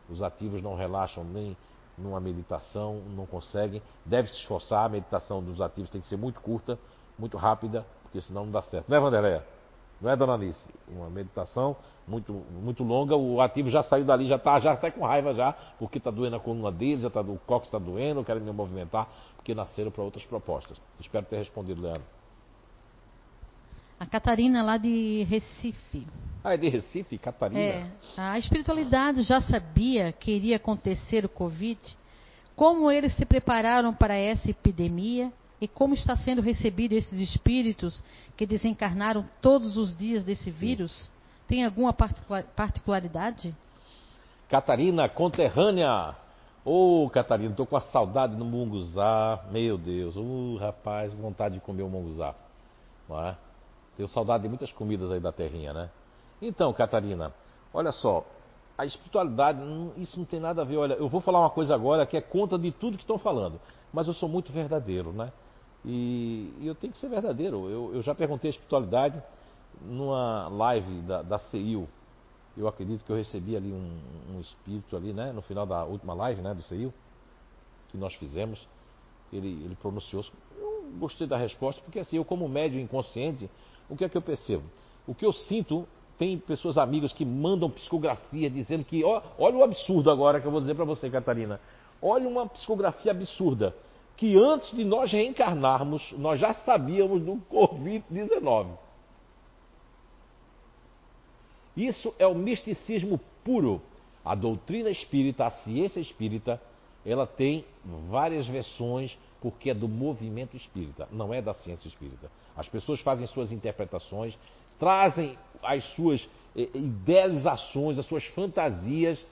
Os ativos não relaxam nem numa meditação, não conseguem, deve se esforçar, a meditação dos ativos tem que ser muito curta, muito rápida, porque senão não dá certo. Não é, Vanderleia? Não é, dona Alice? Uma meditação muito, muito longa, o ativo já saiu dali, já está já tá com raiva já, porque está doendo a coluna dele, já tá, o cox está doendo, querem me movimentar, porque nasceram para outras propostas. Espero ter respondido, Leandro. A Catarina lá de Recife. Ah, é de Recife, Catarina? É. A espiritualidade já sabia que iria acontecer o Covid. Como eles se prepararam para essa epidemia e como está sendo recebido esses espíritos que desencarnaram todos os dias desse vírus? Tem alguma particularidade? Catarina, conterrânea. Ô, oh, Catarina, estou com a saudade do munguzá. Meu Deus, uh, rapaz, vontade de comer o munguzá. Não é? Tenho saudade de muitas comidas aí da terrinha, né? Então, Catarina, olha só, a espiritualidade, isso não tem nada a ver. Olha, eu vou falar uma coisa agora que é contra de tudo que estão falando, mas eu sou muito verdadeiro, né? E, e eu tenho que ser verdadeiro. Eu, eu, já perguntei a espiritualidade numa live da, da. Eu acredito que eu recebi ali um, um espírito ali, né? No final da última live, né? Do CEIU, que nós fizemos. Ele, ele pronunciou. Eu gostei da resposta, porque assim, eu como médio inconsciente, o que é que eu percebo? O que eu sinto, tem pessoas amigas que mandam psicografia dizendo que, ó, olha o absurdo agora que eu vou dizer para você, Catarina. Olha uma psicografia absurda que antes de nós reencarnarmos, nós já sabíamos do Covid-19. Isso é o misticismo puro. A doutrina espírita, a ciência espírita, ela tem várias versões porque é do movimento espírita, não é da ciência espírita. As pessoas fazem suas interpretações, trazem as suas eh, idealizações, as suas fantasias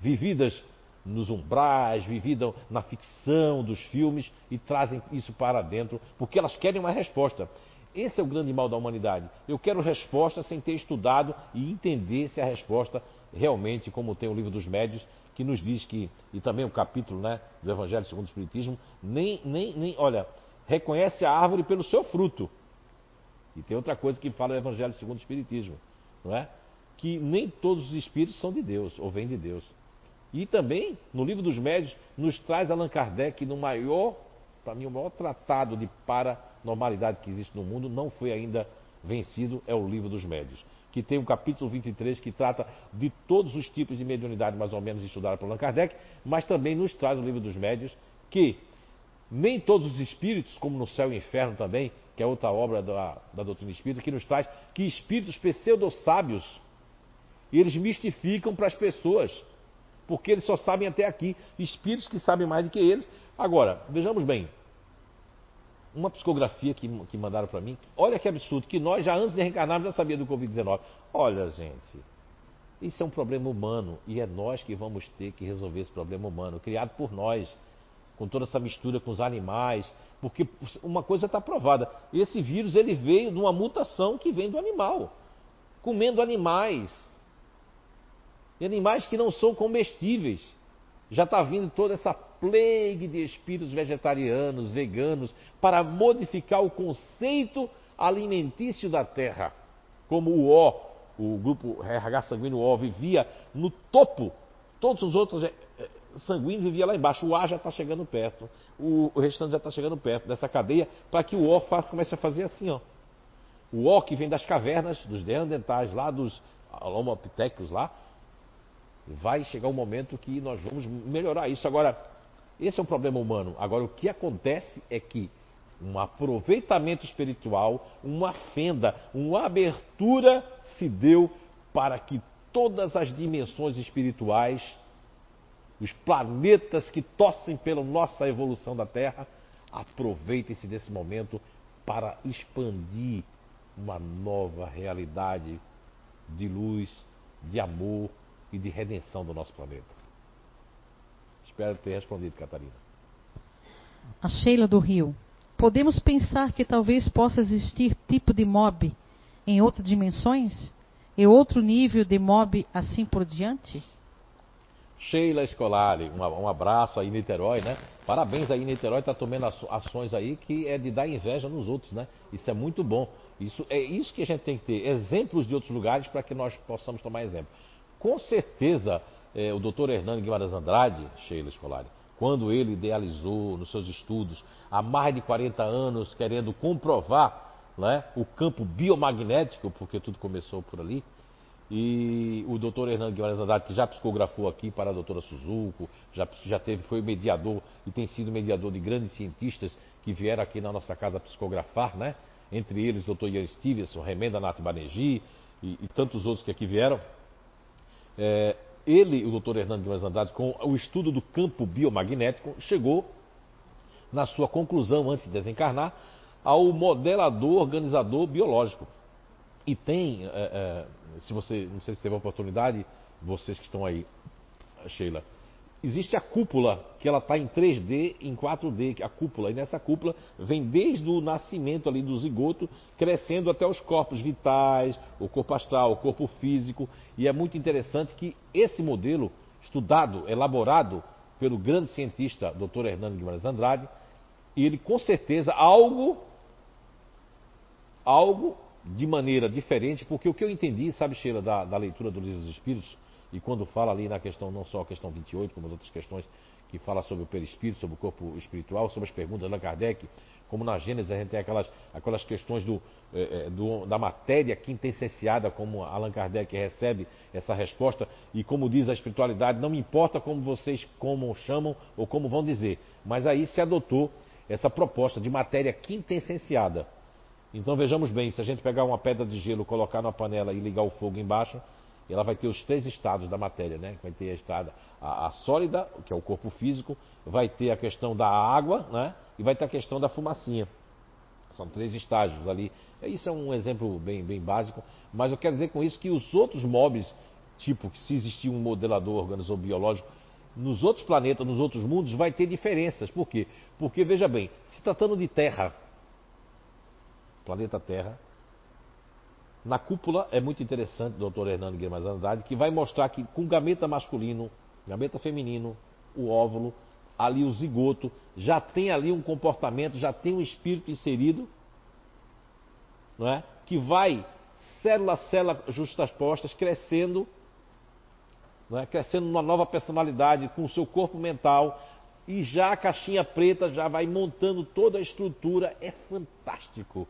vividas nos umbrais, viviam na ficção dos filmes e trazem isso para dentro, porque elas querem uma resposta. Esse é o grande mal da humanidade. Eu quero resposta sem ter estudado e entender se a resposta realmente, como tem o livro dos médios, que nos diz que, e também o capítulo né, do Evangelho segundo o Espiritismo, nem, nem, nem, olha, reconhece a árvore pelo seu fruto. E tem outra coisa que fala o Evangelho segundo o Espiritismo, não é? Que nem todos os espíritos são de Deus, ou vêm de Deus. E também, no livro dos médios, nos traz Allan Kardec no maior, para mim, o maior tratado de paranormalidade que existe no mundo, não foi ainda vencido, é o livro dos médios. Que tem o capítulo 23 que trata de todos os tipos de mediunidade, mais ou menos estudada por Allan Kardec, mas também nos traz o livro dos médios que nem todos os espíritos, como no céu e inferno também, que é outra obra da, da doutrina espírita, que nos traz que espíritos pseudo-sábios, eles mistificam para as pessoas porque eles só sabem até aqui, espíritos que sabem mais do que eles. Agora, vejamos bem, uma psicografia que, que mandaram para mim, olha que absurdo, que nós já antes de reencarnarmos já sabíamos do Covid-19. Olha, gente, isso é um problema humano e é nós que vamos ter que resolver esse problema humano, criado por nós, com toda essa mistura com os animais, porque uma coisa está provada, esse vírus ele veio de uma mutação que vem do animal, comendo animais, e animais que não são comestíveis. Já está vindo toda essa plague de espíritos vegetarianos, veganos, para modificar o conceito alimentício da Terra. Como o O, o grupo RH sanguíneo O, vivia no topo, todos os outros eh, eh, sanguíneos viviam lá embaixo. O A já está chegando perto, o, restante já está chegando perto dessa cadeia, para que o O comece a fazer assim, ó. O O que vem das cavernas, dos neandertais, lá dos Homo lá, vai chegar um momento que nós vamos melhorar isso. Agora, esse é um problema humano. Agora, o que acontece é que um aproveitamento espiritual, uma fenda, uma abertura se deu para que todas as dimensões espirituais, os planetas que tossem pela nossa evolução da Terra, aproveitem-se desse momento para expandir uma nova realidade de luz, de amor, e de redenção do nosso planeta. Espero ter respondido, Catarina. A Sheila do Rio. Podemos pensar que talvez possa existir tipo de mob em outras dimensões? E outro nível de mob assim por diante? Sheila Escolari, um, abraço aí, Niterói, né? Parabéns aí, Niterói, está tomando ações aí que é de dar inveja nos outros, né? Isso é muito bom. Isso é isso que a gente tem que ter, exemplos de outros lugares para que nós possamos tomar exemplo. Com certeza, é, o doutor Hernando Guimarães Andrade, Sheila Escolari, quando ele idealizou nos seus estudos, há mais de 40 anos, querendo comprovar né, o campo biomagnético, porque tudo começou por ali, e o doutor Hernando Guimarães Andrade, que já psicografou aqui para a doutora Suzuko, já, já teve, foi mediador e tem sido mediador de grandes cientistas que vieram aqui na nossa casa psicografar, né? Entre eles, o doutor Ian Stevenson, Remenda Nath Banerjee e, e tantos outros que aqui vieram. É, ele, o doutor Hernando Guimarães Andrade, com o estudo do campo biomagnético, chegou na sua conclusão, antes de desencarnar, ao modelador organizador biológico. E tem, é, é, se você, não sei se teve a oportunidade, vocês que estão aí, Sheila, existe a cúpula, que ela está em 3D, em 4D, a cúpula. E nessa cúpula vem desde o nascimento ali do zigoto, crescendo até os corpos vitais, o corpo astral, o corpo físico. E é muito interessante que esse modelo, estudado, elaborado pelo grande cientista Dr. Hernando Guimarães Andrade, ele com certeza algo, algo de maneira diferente, porque o que eu entendi, sabe, Sheila, da, da leitura do Livro dos Espíritos, e quando fala ali na questão, não só a questão 28, como as outras questões que fala sobre o perispírito, sobre o corpo espiritual, sobre as perguntas de Allan Kardec, como na Gênesis a gente tem aquelas, aquelas questões do, eh, eh, do, da matéria quintessenciada, como Allan Kardec recebe essa resposta, e como diz a espiritualidade, não me importa como vocês como chamam ou como vão dizer, mas aí se adotou essa proposta de matéria quintessenciada. Então vejamos bem, se a gente pegar uma pedra de gelo, colocar na panela e ligar o fogo embaixo, ela vai ter os três estados da matéria, né? Vai ter a estada a, a, sólida, que é o corpo físico, vai ter a questão da água, né? E vai ter a questão da fumacinha. São três estágios ali. Isso é um exemplo bem, bem básico, mas eu quero dizer com isso que os outros móveis, tipo que se existir um modelador biológico, nos outros planetas, nos outros mundos, vai ter diferenças. Por quê? Porque, veja bem, se tratando de Terra, planeta Terra, na cúpula é muito interessante, doutor Hernando Guimarães Andrade, que vai mostrar que com gameta masculino, gameta feminino, o óvulo, ali o zigoto, já tem ali um comportamento, já tem um espírito inserido, não é? que vai, célula a célula justaspostas, crescendo, não é? crescendo numa nova personalidade, com o seu corpo mental, e já a caixinha preta já vai montando toda a estrutura, é fantástico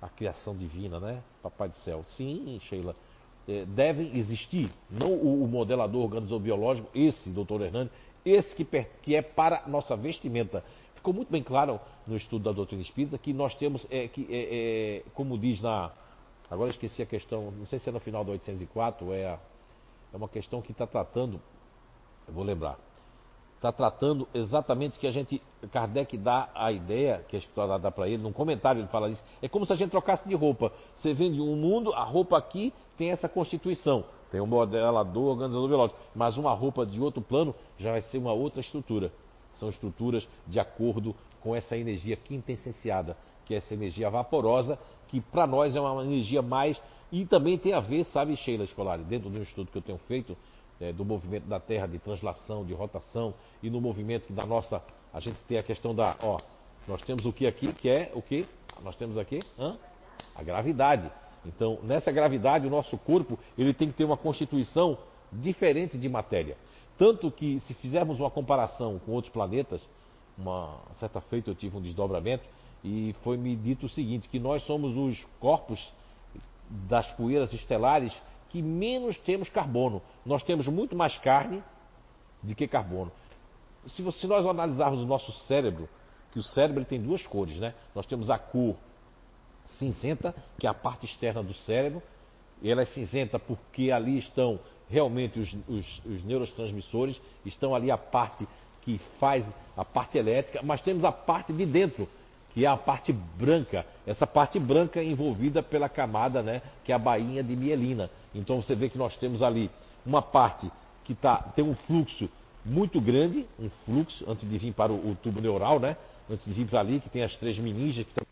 a criação divina, né? Papai do céu. Sim, Sheila. É, devem existir, não o, o modelador organobiológico, esse, doutor Hernani, esse que, que, é para nossa vestimenta. Ficou muito bem claro no estudo da doutrina espírita que nós temos, é, que, é, é, como diz na. Agora esqueci a questão, não sei se é no final do 804, é, a, é uma questão que está tratando, eu vou lembrar está tratando exatamente que a gente, Kardec dá a ideia, que a espiritualidade dá para ele, num comentário ele fala isso, é como se a gente trocasse de roupa. Você vende um mundo, a roupa aqui tem essa constituição, tem um modelador, organizador biológico, mas uma roupa de outro plano já vai ser uma outra estrutura. São estruturas de acordo com essa energia quintessenciada, que é essa energia vaporosa, que para nós é uma energia mais. E também tem a ver, sabe, Sheila Escolari, dentro de um estudo que eu tenho feito, é, do movimento da Terra de translação, de rotação, e no movimento da nossa. A gente tem a questão da. Ó, nós temos o que aqui, que é o que? Nós temos aqui hã? a gravidade. Então, nessa gravidade, o nosso corpo ele tem que ter uma constituição diferente de matéria. Tanto que, se fizermos uma comparação com outros planetas, uma certa feita eu tive um desdobramento e foi me dito o seguinte: que nós somos os corpos das poeiras estelares que menos temos carbono. Nós temos muito mais carne do que carbono. Se, se nós analisarmos o nosso cérebro, que o cérebro tem duas cores, né? Nós temos a cor cinzenta, que é a parte externa do cérebro, e ela é cinzenta porque ali estão realmente os, os, os neurotransmissores, estão ali a parte que faz a parte elétrica, mas temos a parte de dentro, que é a parte branca, essa parte branca envolvida pela camada, né, que é a bainha de mielina. Então você vê que nós temos ali uma parte que tá, tem um fluxo muito grande, um fluxo, antes de vir para o, o tubo neural, né? Antes de vir para ali, que tem as três meninges que estão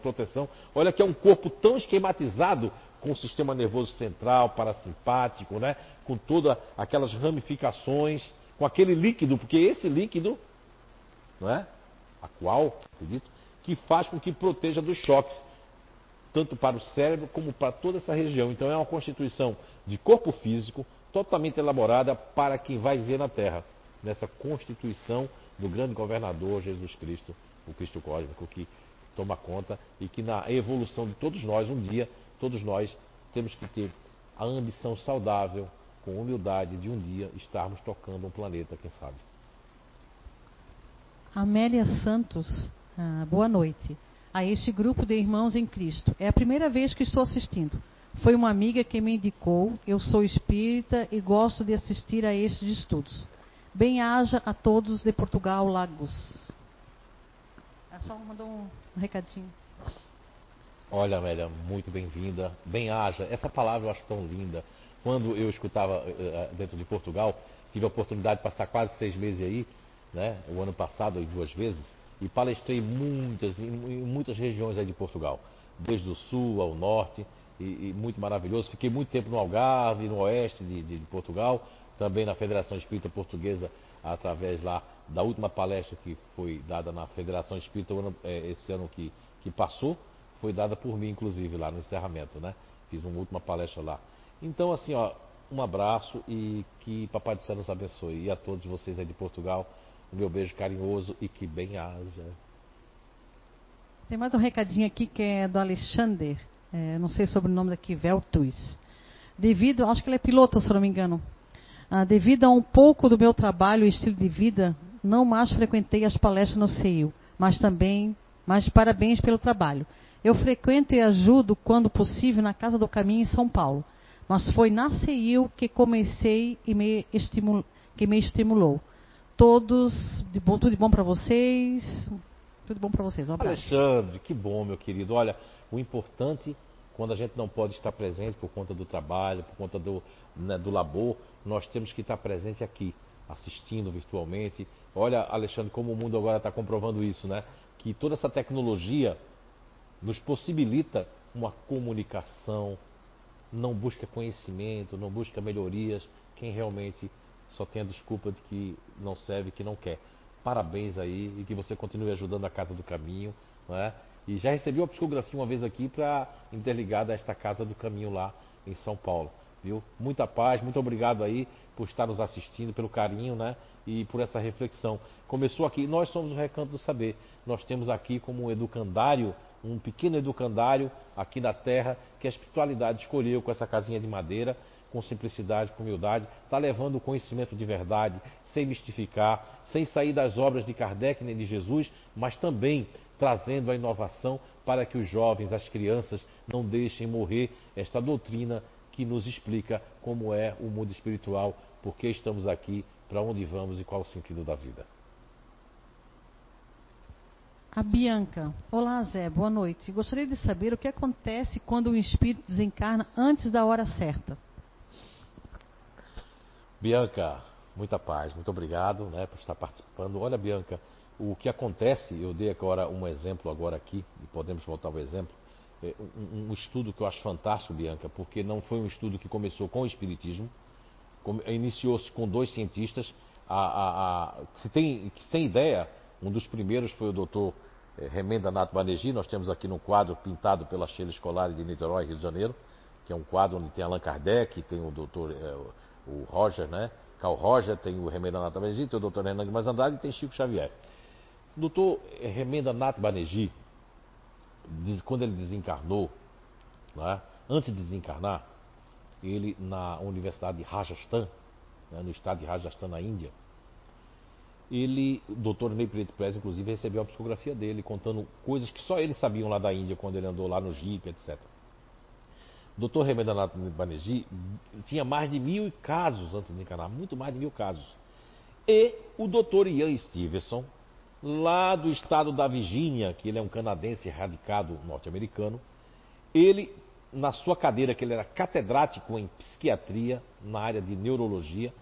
proteção. Olha que é um corpo tão esquematizado com o sistema nervoso central, parasimpático, né? Com todas aquelas ramificações, com aquele líquido, porque esse líquido, não é? A qual, acredito, que faz com que proteja dos choques tanto para o cérebro como para toda essa região. Então é uma constituição de corpo físico totalmente elaborada para quem vai viver na Terra, nessa constituição do grande governador Jesus Cristo, o Cristo cósmico, que toma conta e que na evolução de todos nós, um dia, todos nós temos que ter a ambição saudável, com humildade, de um dia estarmos tocando um planeta, quem sabe. Amélia Santos, ah, boa noite a este grupo de irmãos em Cristo. É a primeira vez que estou assistindo. Foi uma amiga que me indicou. Eu sou espírita e gosto de assistir a estes estudos. Bem-haja a todos de Portugal, Lagos. É só mandou um, um recadinho. Olha, Amélia, muito bem-vinda. Bem-haja. Essa palavra eu acho tão linda. quando eu escutava eh, dentro de Portugal, tive a oportunidade de passar quase seis meses aí, né? O ano passado, duas vezes, e palestrei muitas, em, muitas regiões aí de Portugal, desde o sul ao norte, e, e muito maravilhoso. Fiquei muito tempo no Algarve, no oeste de, de, de Portugal, também na Federação Espírita Portuguesa, através lá da última palestra que foi dada na Federação Espírita eh, esse ano que, que passou, foi dada por mim, inclusive, lá no encerramento, né? Fiz uma última palestra lá. Então, assim, ó, um abraço e que Papai do Céu nos abençoe. E a todos vocês aí de Portugal, o meu beijo carinhoso e que bem haja. Tem mais um recadinho aqui que é do Alexander, é, não sei sobre o nome daqui, Veltus. Devido, acho que ele é piloto, se não me engano. Ah, devido a um pouco do meu trabalho e estilo de vida, não mais frequentei as palestras no CEIU, mas também, mas parabéns pelo trabalho. Eu frequento e ajudo, quando possível, na Casa do Caminho em São Paulo. Mas foi na CEIU que comecei e me que me estimulou. Todos, de bom, tudo de bom para vocês. Tudo bom para vocês. Um abraço. Alexandre, que bom, meu querido. Olha, o importante, quando a gente não pode estar presente por conta do trabalho, por conta do, né, do labor, nós temos que estar presente aqui, assistindo virtualmente. Olha, Alexandre, como o mundo agora está comprovando isso, né? Que toda essa tecnologia nos possibilita uma comunicação, não busca conhecimento, não busca melhorias, quem realmente só tem a desculpa de que não serve, que não quer. Parabéns aí e que você continue ajudando a Casa do Caminho, não é? E já recebi uma psicografia uma vez aqui para interligada a esta Casa do Caminho lá em São Paulo, viu? Muita paz, muito obrigado aí por estar nos assistindo, pelo carinho, né? E por essa reflexão. Começou aqui, nós somos o Recanto do Saber. Nós temos aqui como um educandário um pequeno educandário aqui na terra que a espiritualidade escolheu com essa casinha de madeira, com simplicidade, com humildade, está levando o conhecimento de verdade, sem mistificar, sem sair das obras de Kardec nem de Jesus, mas também trazendo a inovação para que os jovens, as crianças, não deixem morrer esta doutrina que nos explica como é o mundo espiritual, por que estamos aqui, para onde vamos e qual o sentido da vida. A Bianca. Olá, Zé. Boa noite. Gostaria de saber o que acontece quando o espírito desencarna antes da hora certa. Bianca, muita paz. Muito obrigado né, por estar participando. Olha, Bianca, o que acontece, eu dei agora um exemplo agora aqui, e podemos voltar ao exemplo, é um, um estudo que eu acho fantástico, Bianca, porque não foi um estudo que começou com o Espiritismo, iniciou-se com dois cientistas, a, a, a, que, se tem, que se tem ideia um dos primeiros foi o doutor eh, Remenda Nato Banerjee, nós temos aqui num quadro pintado pela Sheila Escolar de Niterói, Rio de Janeiro, que é um quadro onde tem Allan Kardec, tem o doutor é, o Roger, né? Carl Roger, tem o Remenda Nato Banerjee, tem o doutor Renan Guimarães Andrade e tem Chico Xavier. O doutor Remenda Nato Banerjee, quando ele desencarnou, né? antes de desencarnar, ele na Universidade de Rajasthan, né? no estado de Rajasthan, na Índia, ele, o doutor Ney Preto Press, inclusive, recebeu a psicografia dele, contando coisas que só eles sabiam lá da Índia, quando ele andou lá no Jeep, etc. Doutor Remedanato Banerjee tinha mais de mil casos antes de encarnar, muito mais de mil casos. E o doutor Ian Stevenson, lá do estado da Virgínia, que ele é um canadense radicado norte-americano, ele, na sua cadeira, que ele era catedrático em psiquiatria, na área de neurologia,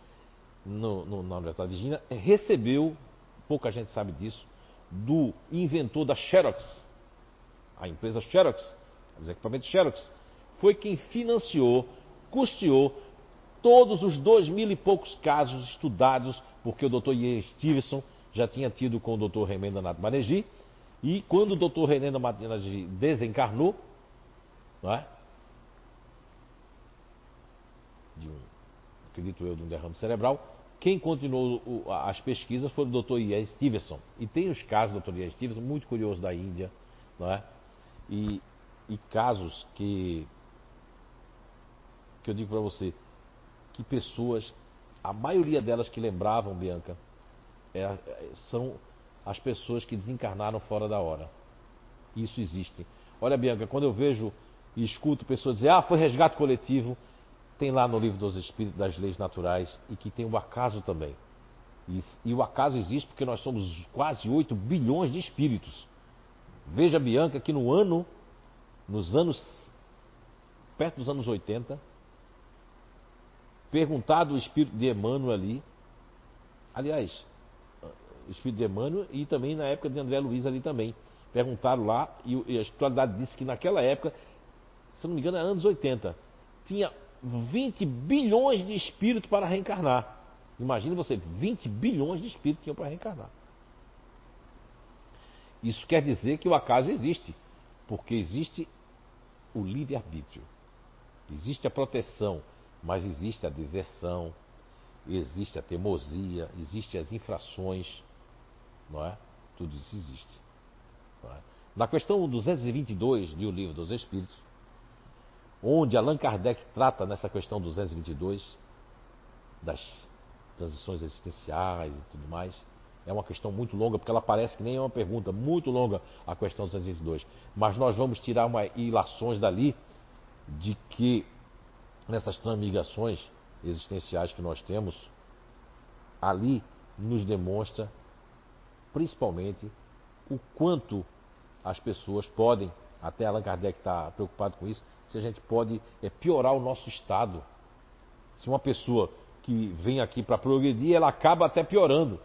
no, no, na Universidade de Virgínia, recebeu, pouca gente sabe disso, do inventor da Xerox, a empresa Xerox, os equipamentos Xerox, foi quem financiou, custeou todos os dois mil e poucos casos estudados, porque o Dr. Ian Stevenson já tinha tido com o Dr. Remenda Nath Banerjee, e quando o Dr. Remenda Banerjee desencarnou, não é? De um acredito eu, de um derrame cerebral. Quem continuou as pesquisas foi o Dr. Ian Stevenson. E tem os casos do Dr. Ian Stevenson, muito curioso da Índia, não é? E, e casos que, que eu digo para você, que pessoas, a maioria delas que lembravam, Bianca, é, são as pessoas que desencarnaram fora da hora. Isso existe. Olha, Bianca, quando eu vejo e escuto pessoas dizer, ah, foi resgate coletivo, tem lá no livro dos Espíritos das Leis Naturais e que tem o acaso também. E, e o acaso existe porque nós somos quase 8 bilhões de espíritos. Veja, Bianca, que no ano, nos anos, perto dos anos 80, perguntado o espírito de Emmanuel ali. Aliás, o espírito de Emmanuel e também na época de André Luiz ali também. Perguntaram lá e, a espiritualidade disse que naquela época, se não me engano, era anos 80, tinha 20 bilhões de espíritos para reencarnar. Imagina você, 20 bilhões de espíritos tinham para reencarnar. Isso quer dizer que o acaso existe, porque existe o livre-arbítrio, existe a proteção, mas existe a deserção, existe a teimosia, existe as infrações, não é? Tudo isso existe. É? Na questão 222 de O Livro dos Espíritos, onde Allan Kardec trata nessa questão 222 das transições existenciais e tudo mais, é uma questão muito longa, porque ela parece que nem é uma pergunta muito longa a questão 222. Mas nós vamos tirar uma ilações dali de que nessas transmigrações existenciais que nós temos, ali nos demonstra principalmente o quanto as pessoas podem, até Allan Kardec está preocupado com isso, se a gente pode é, piorar o nosso estado. Se uma pessoa que vem aqui para progredir, ela acaba até piorando.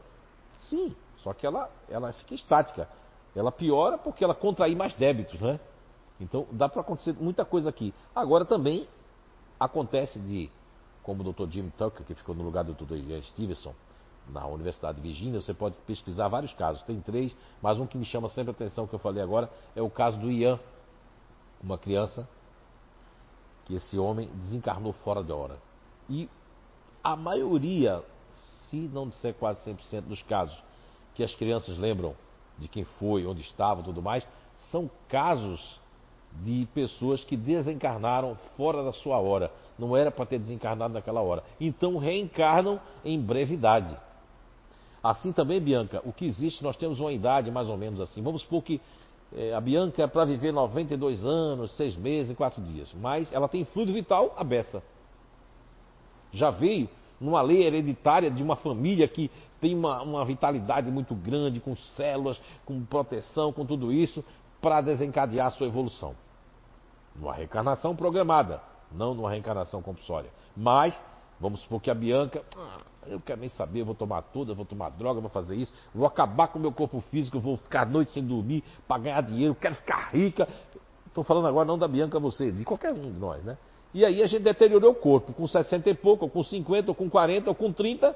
Sim, só que ela, ela fica estática. Ela piora porque ela contrai mais débitos, né? Então dá para acontecer muita coisa aqui. Agora também acontece de, como o Dr. Jim Tucker, que ficou no lugar do Dr. Ian Stevenson, na Universidade de Virgínia, você pode pesquisar vários casos. Tem três, mas um que me chama sempre a atenção, que eu falei agora, é o caso do Ian, uma criança que esse homem desencarnou fora de hora. E a maioria, se não disser quase 100% dos casos, que as crianças lembram de quem foi, onde estava tudo mais, são casos de pessoas que desencarnaram fora da sua hora. Não era para ter desencarnado naquela hora. Então reencarnam em brevidade. Assim também, Bianca, o que existe, nós temos uma idade mais ou menos assim. Vamos supor que é, a Bianca é para viver 92 anos, 6 meses e 4 dias. Mas ela tem fluido vital a beça. Já veio numa lei hereditária de uma família que tem uma, uma vitalidade muito grande, com células, com proteção, com tudo isso, para desencadear a sua evolução. Numa reencarnação programada, não numa reencarnação compulsória. Mas, vamos supor que a Bianca, ah, eu quero nem saber, eu vou tomar tudo, eu vou tomar droga, vou fazer isso, vou acabar com o meu corpo físico, vou ficar a noite sem dormir para ganhar dinheiro, quero ficar rica. Estou falando agora não da Bianca, você, de qualquer um de nós, né? E aí a gente deteriorou o corpo, com 60 e pouco, ou com 50, ou com 40, ou com 30,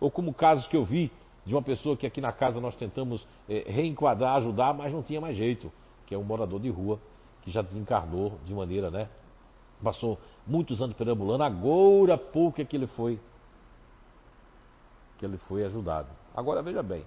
ou como casos que eu vi de uma pessoa que aqui na casa nós tentamos é, reenquadrar, ajudar, mas não tinha mais jeito, que é um morador de rua que já desencarnou de maneira, né? Passou muitos anos perambulando, agora pouco é que ele foi que ele foi ajudado. Agora veja bem.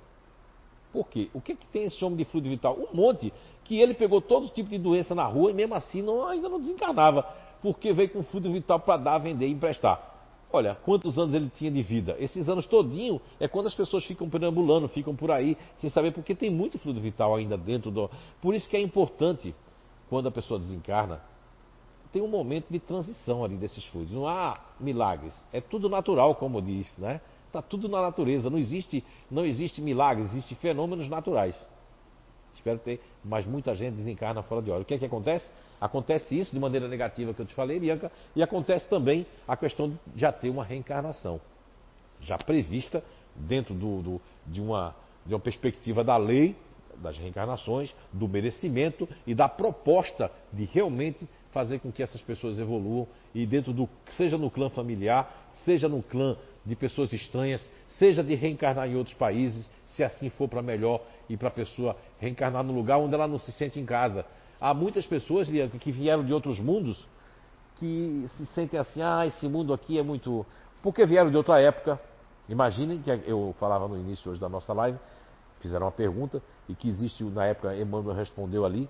Por quê? O que, que tem esse homem de fluido vital? Um monte que ele pegou todo tipo de doença na rua e mesmo assim não, ainda não desencarnava. Porque veio com fluido vital para dar, vender e emprestar. Olha, quantos anos ele tinha de vida? Esses anos todinho é quando as pessoas ficam perambulando, ficam por aí, sem saber, porque tem muito fluido vital ainda dentro do. Por isso que é importante, quando a pessoa desencarna, tem um momento de transição ali desses fluidos. Não há milagres. É tudo natural, como diz, né? Está tudo na natureza. Não existe, não existe milagres, existem fenômenos naturais. Espero ter, mas muita gente desencarna fora de hora. O que é que acontece? Acontece isso de maneira negativa que eu te falei, Bianca, e acontece também a questão de já ter uma reencarnação, já prevista dentro do, do, de, uma, de uma perspectiva da lei das reencarnações, do merecimento e da proposta de realmente fazer com que essas pessoas evoluam e dentro do seja no clã familiar, seja no clã de pessoas estranhas, seja de reencarnar em outros países, se assim for para melhor e para a pessoa reencarnar no lugar onde ela não se sente em casa. Há muitas pessoas, Bianca, que vieram de outros mundos que se sentem assim, ah, esse mundo aqui é muito. Porque vieram de outra época. Imaginem que eu falava no início hoje da nossa live, fizeram uma pergunta e que existe, na época, Emmanuel respondeu ali,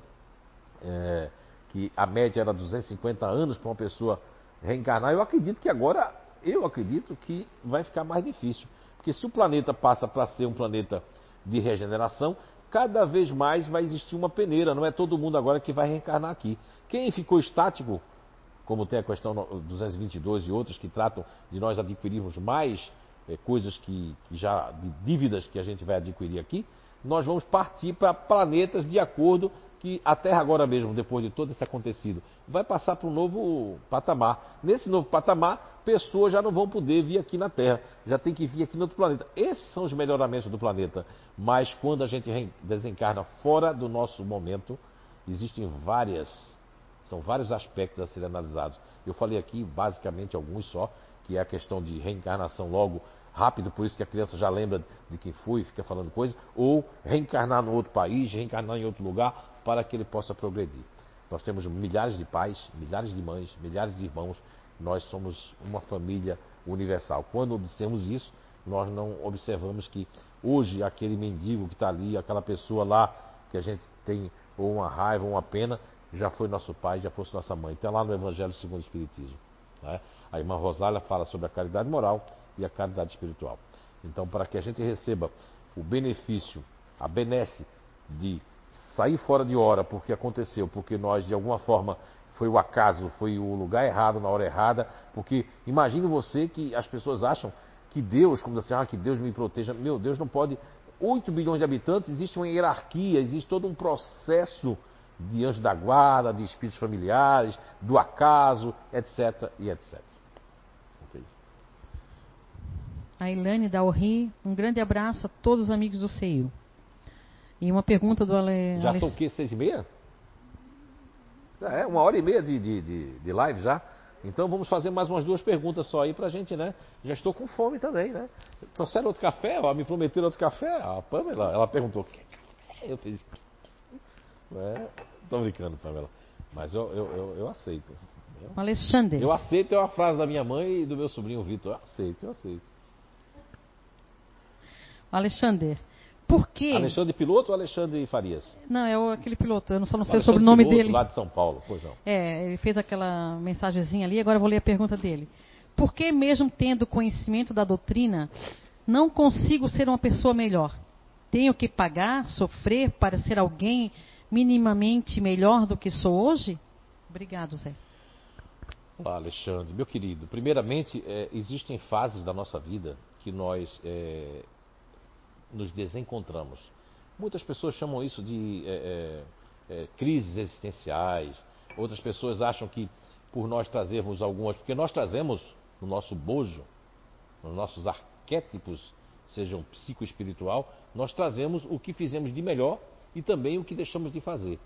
é, que a média era 250 anos para uma pessoa reencarnar. Eu acredito que agora eu acredito que vai ficar mais difícil. Porque se o planeta passa para ser um planeta de regeneração, cada vez mais vai existir uma peneira. Não é todo mundo agora que vai reencarnar aqui. Quem ficou estático, como tem a questão 222 e outros que tratam de nós adquirirmos mais é, coisas que, que já, dívidas que a gente vai adquirir aqui, nós vamos partir para planetas de acordo que a Terra agora mesmo, depois de todo esse acontecido, vai passar para um novo patamar. Nesse novo patamar, pessoas já não vão poder vir aqui na Terra, já tem que vir aqui no outro planeta. Esses são os melhoramentos do planeta. Mas quando a gente desencarna fora do nosso momento, existem várias, são vários aspectos a serem analisados. Eu falei aqui basicamente alguns só, que é a questão de reencarnação logo rápido, por isso que a criança já lembra de quem foi, fica falando coisa, ou reencarnar no outro país, reencarnar em outro lugar, para que ele possa progredir. Nós temos milhares de pais, milhares de mães, milhares de irmãos, nós somos uma família universal. Quando dissemos isso, nós não observamos que hoje aquele mendigo que está ali, aquela pessoa lá que a gente tem ou uma raiva, ou uma pena, já foi nosso pai, já fosse nossa mãe. Está lá no Evangelho segundo o Espiritismo. Né? A irmã Rosália fala sobre a caridade moral e a caridade espiritual. Então, para que a gente receba o benefício, a benesse de sair fora de hora porque aconteceu, porque nós de alguma forma foi o acaso, foi o lugar errado na hora errada, porque imagine você que as pessoas acham que Deus, como assim, ah, que Deus me proteja. Meu Deus não pode. 8 bilhões de habitantes, existe uma hierarquia, existe todo um processo de anjo da guarda, de espíritos familiares, do acaso, etc. e etc. A Ilane da Orri, um grande abraço a todos os amigos do CEIU. E uma pergunta do Ale. Já são o quê? Seis e meia? É, uma hora e meia de, de, de, de live já. Então vamos fazer mais umas duas perguntas só aí pra gente, né? Já estou com fome também, né? Trouxeram outro café? Ó, me prometeram outro café? A Pamela, ela perguntou, que café? Eu fiz. É, tô brincando, Pamela. Mas eu, eu, eu, eu aceito. Eu, Alexandre. Eu aceito é uma frase da minha mãe e do meu sobrinho Vitor. Eu aceito, eu aceito. Alexandre, por quê? Alexandre Piloto ou Alexandre Farias? Não, é o, aquele piloto, eu não, só não sei o sobrenome Piloto, dele. lá de São Paulo, pois não. É, ele fez aquela mensagenzinha ali, agora eu vou ler a pergunta dele. Por que, mesmo tendo conhecimento da doutrina, não consigo ser uma pessoa melhor? Tenho que pagar, sofrer para ser alguém minimamente melhor do que sou hoje? Obrigado, Zé. Olá, Alexandre. Meu querido, primeiramente, é, existem fases da nossa vida que nós é, nos desencontramos. Muitas pessoas chamam isso de é, é, é, crises existenciais. Outras pessoas acham que por nós trazermos algumas, porque nós trazemos no nosso bojo, nos nossos arquétipos, sejam psicoespiritual, nós trazemos o que fizemos de melhor e também o que deixamos de fazer.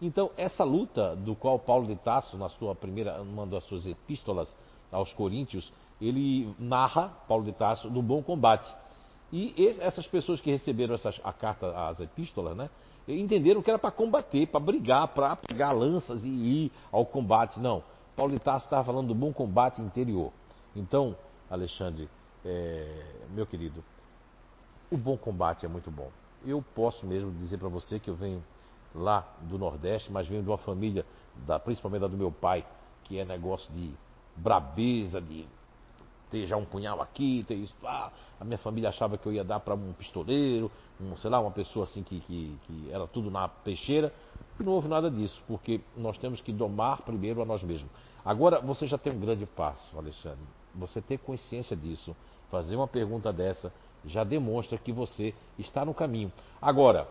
Então, essa luta do qual Paulo de Tasso, na sua primeira, uma das suas epístolas aos Coríntios, ele narra, Paulo de Tasso, do bom combate. E essas pessoas que receberam essas, a carta, as epístolas, né, entenderam que era para combater, para brigar, para pegar lanças e ir ao combate. Não. Paulo de Tarso estava falando do bom combate interior. Então, Alexandre, é, meu querido, o bom combate é muito bom. Eu posso mesmo dizer para você que eu venho lá do Nordeste, mas venho de uma família, da, principalmente da do meu pai, que é negócio de brabeza, de ter já um punhal aqui, ter isso. Ah, a minha família achava que eu ia dar para um pistoleiro, um, sei lá, uma pessoa assim que, que, que era tudo na peixeira. E não houve nada disso, porque nós temos que domar primeiro a nós mesmos. Agora, você já tem um grande passo, Alexandre. Você ter consciência disso, fazer uma pergunta dessa, já demonstra que você está no caminho. Agora,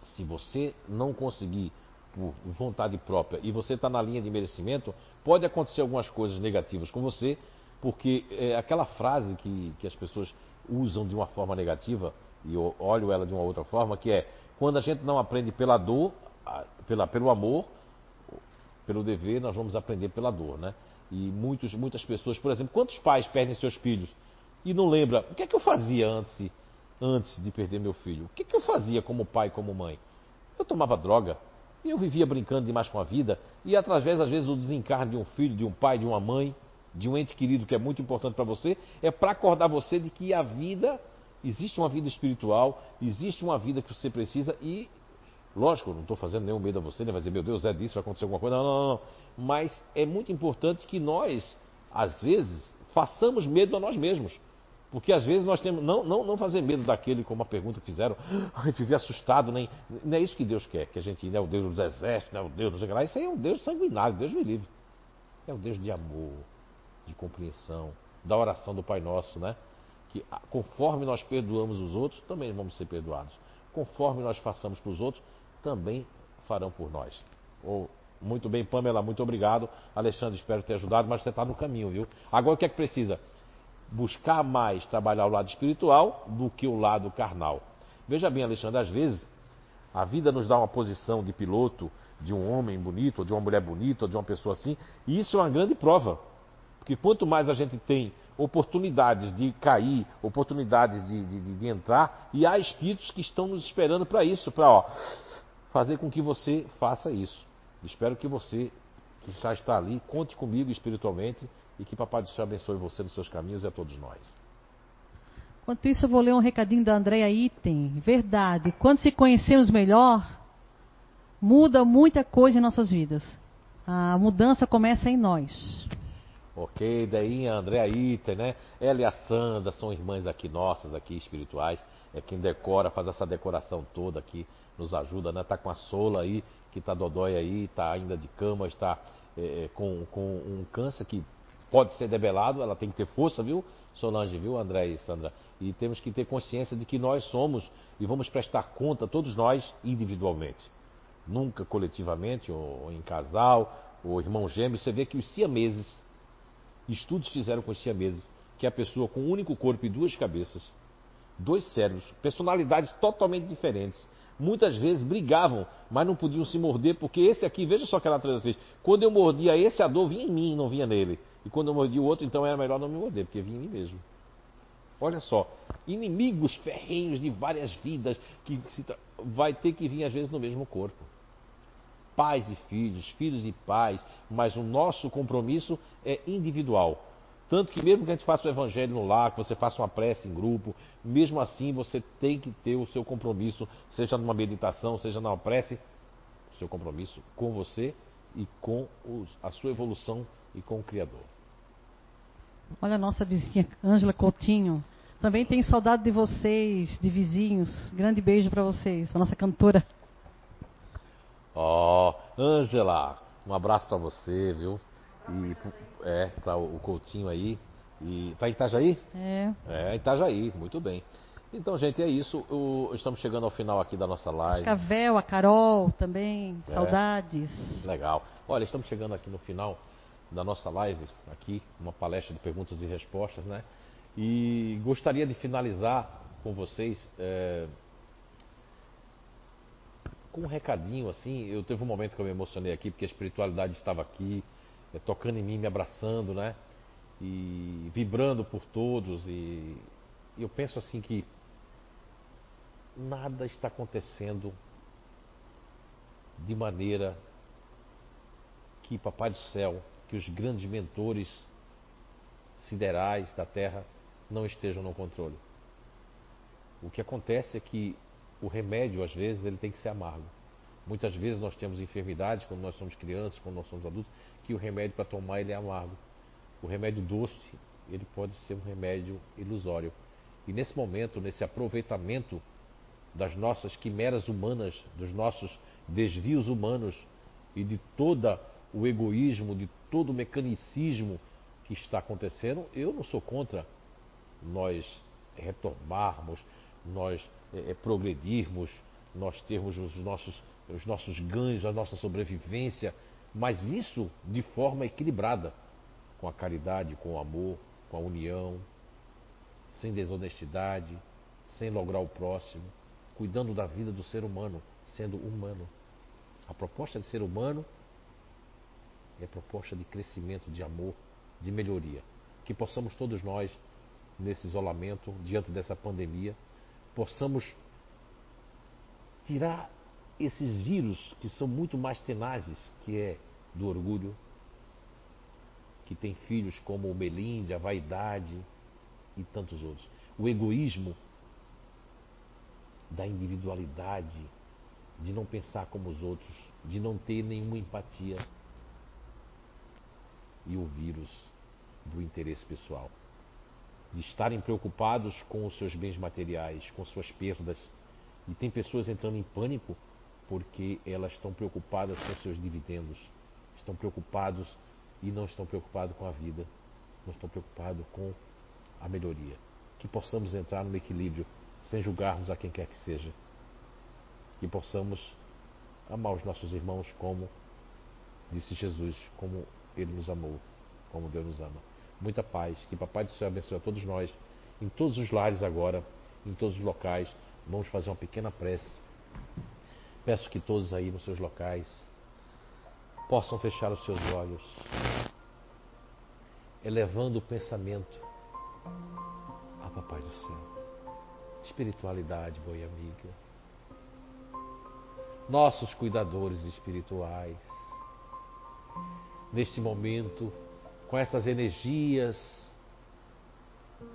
se você não conseguir por vontade própria e você está na linha de merecimento, pode acontecer algumas coisas negativas com você, porque é aquela frase que, que as pessoas usam de uma forma negativa, e eu olho ela de uma outra forma, que é quando a gente não aprende pela dor, pela, pelo amor, pelo dever, nós vamos aprender pela dor, né? E muitos, muitas pessoas, por exemplo, quantos pais perdem seus filhos e não lembra o que é que eu fazia antes, antes de perder meu filho? O que é que eu fazia como pai, como mãe? Eu tomava droga, eu vivia brincando demais com a vida e através às vezes do desencarne de um filho, de um pai, de uma mãe, de um ente querido que é muito importante para você, é para acordar você de que a vida, existe uma vida espiritual, existe uma vida que você precisa e, lógico, não estou fazendo nenhum medo a você, nem vai dizer, meu Deus, é disso, vai acontecer alguma coisa, não, não, não. Mas é muito importante que nós, às vezes, façamos medo a nós mesmos. Porque às vezes nós temos. Não, não, não fazer medo daquele, como a pergunta que fizeram, a gente vive assustado, nem. Não é isso que Deus quer, que a gente não é o Deus dos exércitos, não é o Deus, não lá. Isso aí é um Deus sanguinário, Deus me livre. É o Deus de amor, de compreensão, da oração do Pai Nosso, né? Que conforme nós perdoamos os outros, também vamos ser perdoados. Conforme nós façamos para os outros, também farão por nós. Ou, muito bem, Pamela, muito obrigado. Alexandre, espero ter ajudado, mas você está no caminho, viu? Agora o que é que precisa? Buscar mais trabalhar o lado espiritual do que o lado carnal. Veja bem, Alexandre, às vezes a vida nos dá uma posição de piloto de um homem bonito, ou de uma mulher bonita, ou de uma pessoa assim, e isso é uma grande prova. Porque quanto mais a gente tem oportunidades de cair, oportunidades de, de, de entrar, e há espíritos que estão nos esperando para isso, para fazer com que você faça isso. Espero que você, que já está ali, conte comigo espiritualmente e que Papai do Céu abençoe você nos seus caminhos e a todos nós. Enquanto isso, eu vou ler um recadinho da Andréa Item. Verdade, quando se conhecemos melhor, muda muita coisa em nossas vidas. A mudança começa em nós. Ok, daí a Andréa Item, né? Ela e a Sandra são irmãs aqui nossas, aqui espirituais. É quem decora, faz essa decoração toda aqui, nos ajuda, né? Tá com a Sola aí, que tá dodói aí, tá ainda de cama, está é, com, com um câncer que pode ser debelado, ela tem que ter força, viu? Solange, viu, André e Sandra? E temos que ter consciência de que nós somos e vamos prestar conta, todos nós, individualmente. Nunca coletivamente, ou, em casal, ou irmão gêmeo. Você vê que os siameses, estudos fizeram com os siameses, que a pessoa com um único corpo e duas cabeças, dois cérebros, personalidades totalmente diferentes. Muitas vezes brigavam, mas não podiam se morder, porque esse aqui, veja só aquela outra vez, quando eu mordia esse, a dor vinha em mim, não vinha nele. E quando eu mordi o outro, então era melhor não me morder, porque vinha em mim mesmo. Olha só, inimigos ferrenhos de várias vidas que vai ter que vir às vezes no mesmo corpo. Pais e filhos, filhos e pais, mas o nosso compromisso é individual. Tanto que mesmo que a gente faça o evangelho no lar, que você faça uma prece em grupo, mesmo assim você tem que ter o seu compromisso, seja numa meditação, seja numa prece, o seu compromisso com você e com os, a sua evolução e com o Criador. Olha a nossa vizinha Ângela Coutinho. Também tem saudade de vocês, de vizinhos. Grande beijo para vocês, a nossa cantora. Ó, oh, Ângela, um abraço para você, viu? E é, para o Coutinho aí. E tá em Itajaí? É. É, Itajaí, muito bem. Então, gente, é isso. O, estamos chegando ao final aqui da nossa live. Cascavel, a Carol também, é. saudades. Legal. Olha, estamos chegando aqui no final da nossa live, aqui, uma palestra de perguntas e respostas, né? E gostaria de finalizar com vocês é, com um recadinho assim. Eu teve um momento que eu me emocionei aqui, porque a espiritualidade estava aqui, é, tocando em mim, me abraçando, né? E vibrando por todos. E, e eu penso assim que nada está acontecendo de maneira que Papai do Céu, que os grandes mentores siderais da Terra não estejam no controle. O que acontece é que o remédio, às vezes, ele tem que ser amargo. Muitas vezes nós temos enfermidades, quando nós somos crianças, quando nós somos adultos, que o remédio para tomar ele é amargo. O remédio doce, ele pode ser um remédio ilusório. E nesse momento, nesse aproveitamento das nossas quimeras humanas, dos nossos desvios humanos e de todo o egoísmo, de todo o mecanicismo que está acontecendo, eu não sou contra nós retomarmos, nós é, é, progredirmos, nós termos os nossos, os nossos ganhos, a nossa sobrevivência, mas isso de forma equilibrada, com a caridade, com o amor, com a união, sem desonestidade, sem lograr o próximo, cuidando da vida do ser humano, sendo humano. A proposta de ser humano é a proposta de crescimento, de amor, de melhoria. Que possamos todos nós nesse isolamento, diante dessa pandemia, possamos tirar esses vírus que são muito mais tenazes, que é do orgulho, que tem filhos como o Melinde, a vaidade e tantos outros. O egoísmo da individualidade, de não pensar como os outros, de não ter nenhuma empatia. E o vírus do interesse pessoal de estarem preocupados com os seus bens materiais, com suas perdas. E tem pessoas entrando em pânico porque elas estão preocupadas com seus dividendos, estão preocupados e não estão preocupados com a vida, não estão preocupados com a melhoria. Que possamos entrar no equilíbrio sem julgarmos a quem quer que seja. Que possamos amar os nossos irmãos como disse Jesus, como Ele nos amou, como Deus nos ama. Muita paz. Que Papai do Céu abençoe a todos nós, em todos os lares agora, em todos os locais. Vamos fazer uma pequena prece. Peço que todos aí nos seus locais possam fechar os seus olhos, elevando o pensamento a Papai do Céu. Espiritualidade, boa amiga. Nossos cuidadores espirituais. Neste momento, com essas energias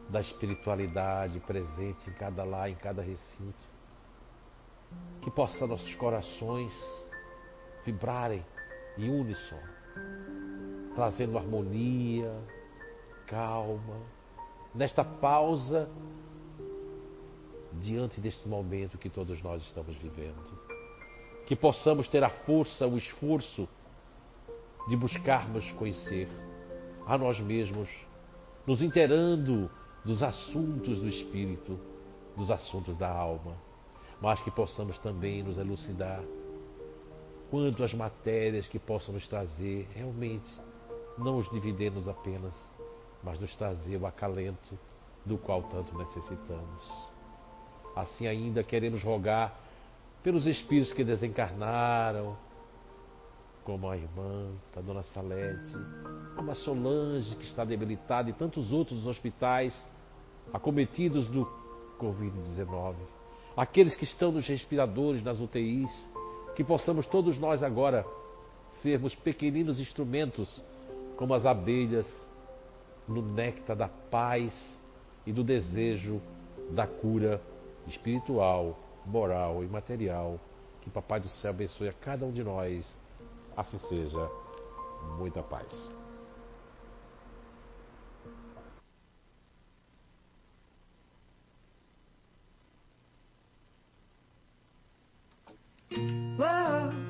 da espiritualidade presente em cada lar, em cada recinto, que possa nossos corações vibrarem em uníssono, trazendo harmonia, calma, nesta pausa diante deste momento que todos nós estamos vivendo. Que possamos ter a força, o esforço de buscarmos conhecer a nós mesmos, nos inteirando dos assuntos do espírito, dos assuntos da alma, mas que possamos também nos elucidar quanto às matérias que possam nos trazer realmente não os dividendos apenas, mas nos trazer o acalento do qual tanto necessitamos. Assim ainda queremos rogar pelos espíritos que desencarnaram, como a irmã, a dona Salete, a Solange, que está debilitada, e tantos outros hospitais acometidos do Covid-19. Aqueles que estão nos respiradores, nas UTIs, que possamos todos nós agora sermos pequeninos instrumentos, como as abelhas, no néctar da paz e do desejo da cura espiritual, moral e material. Que Papai do Céu abençoe a cada um de nós. Assim seja. Muita paz. essa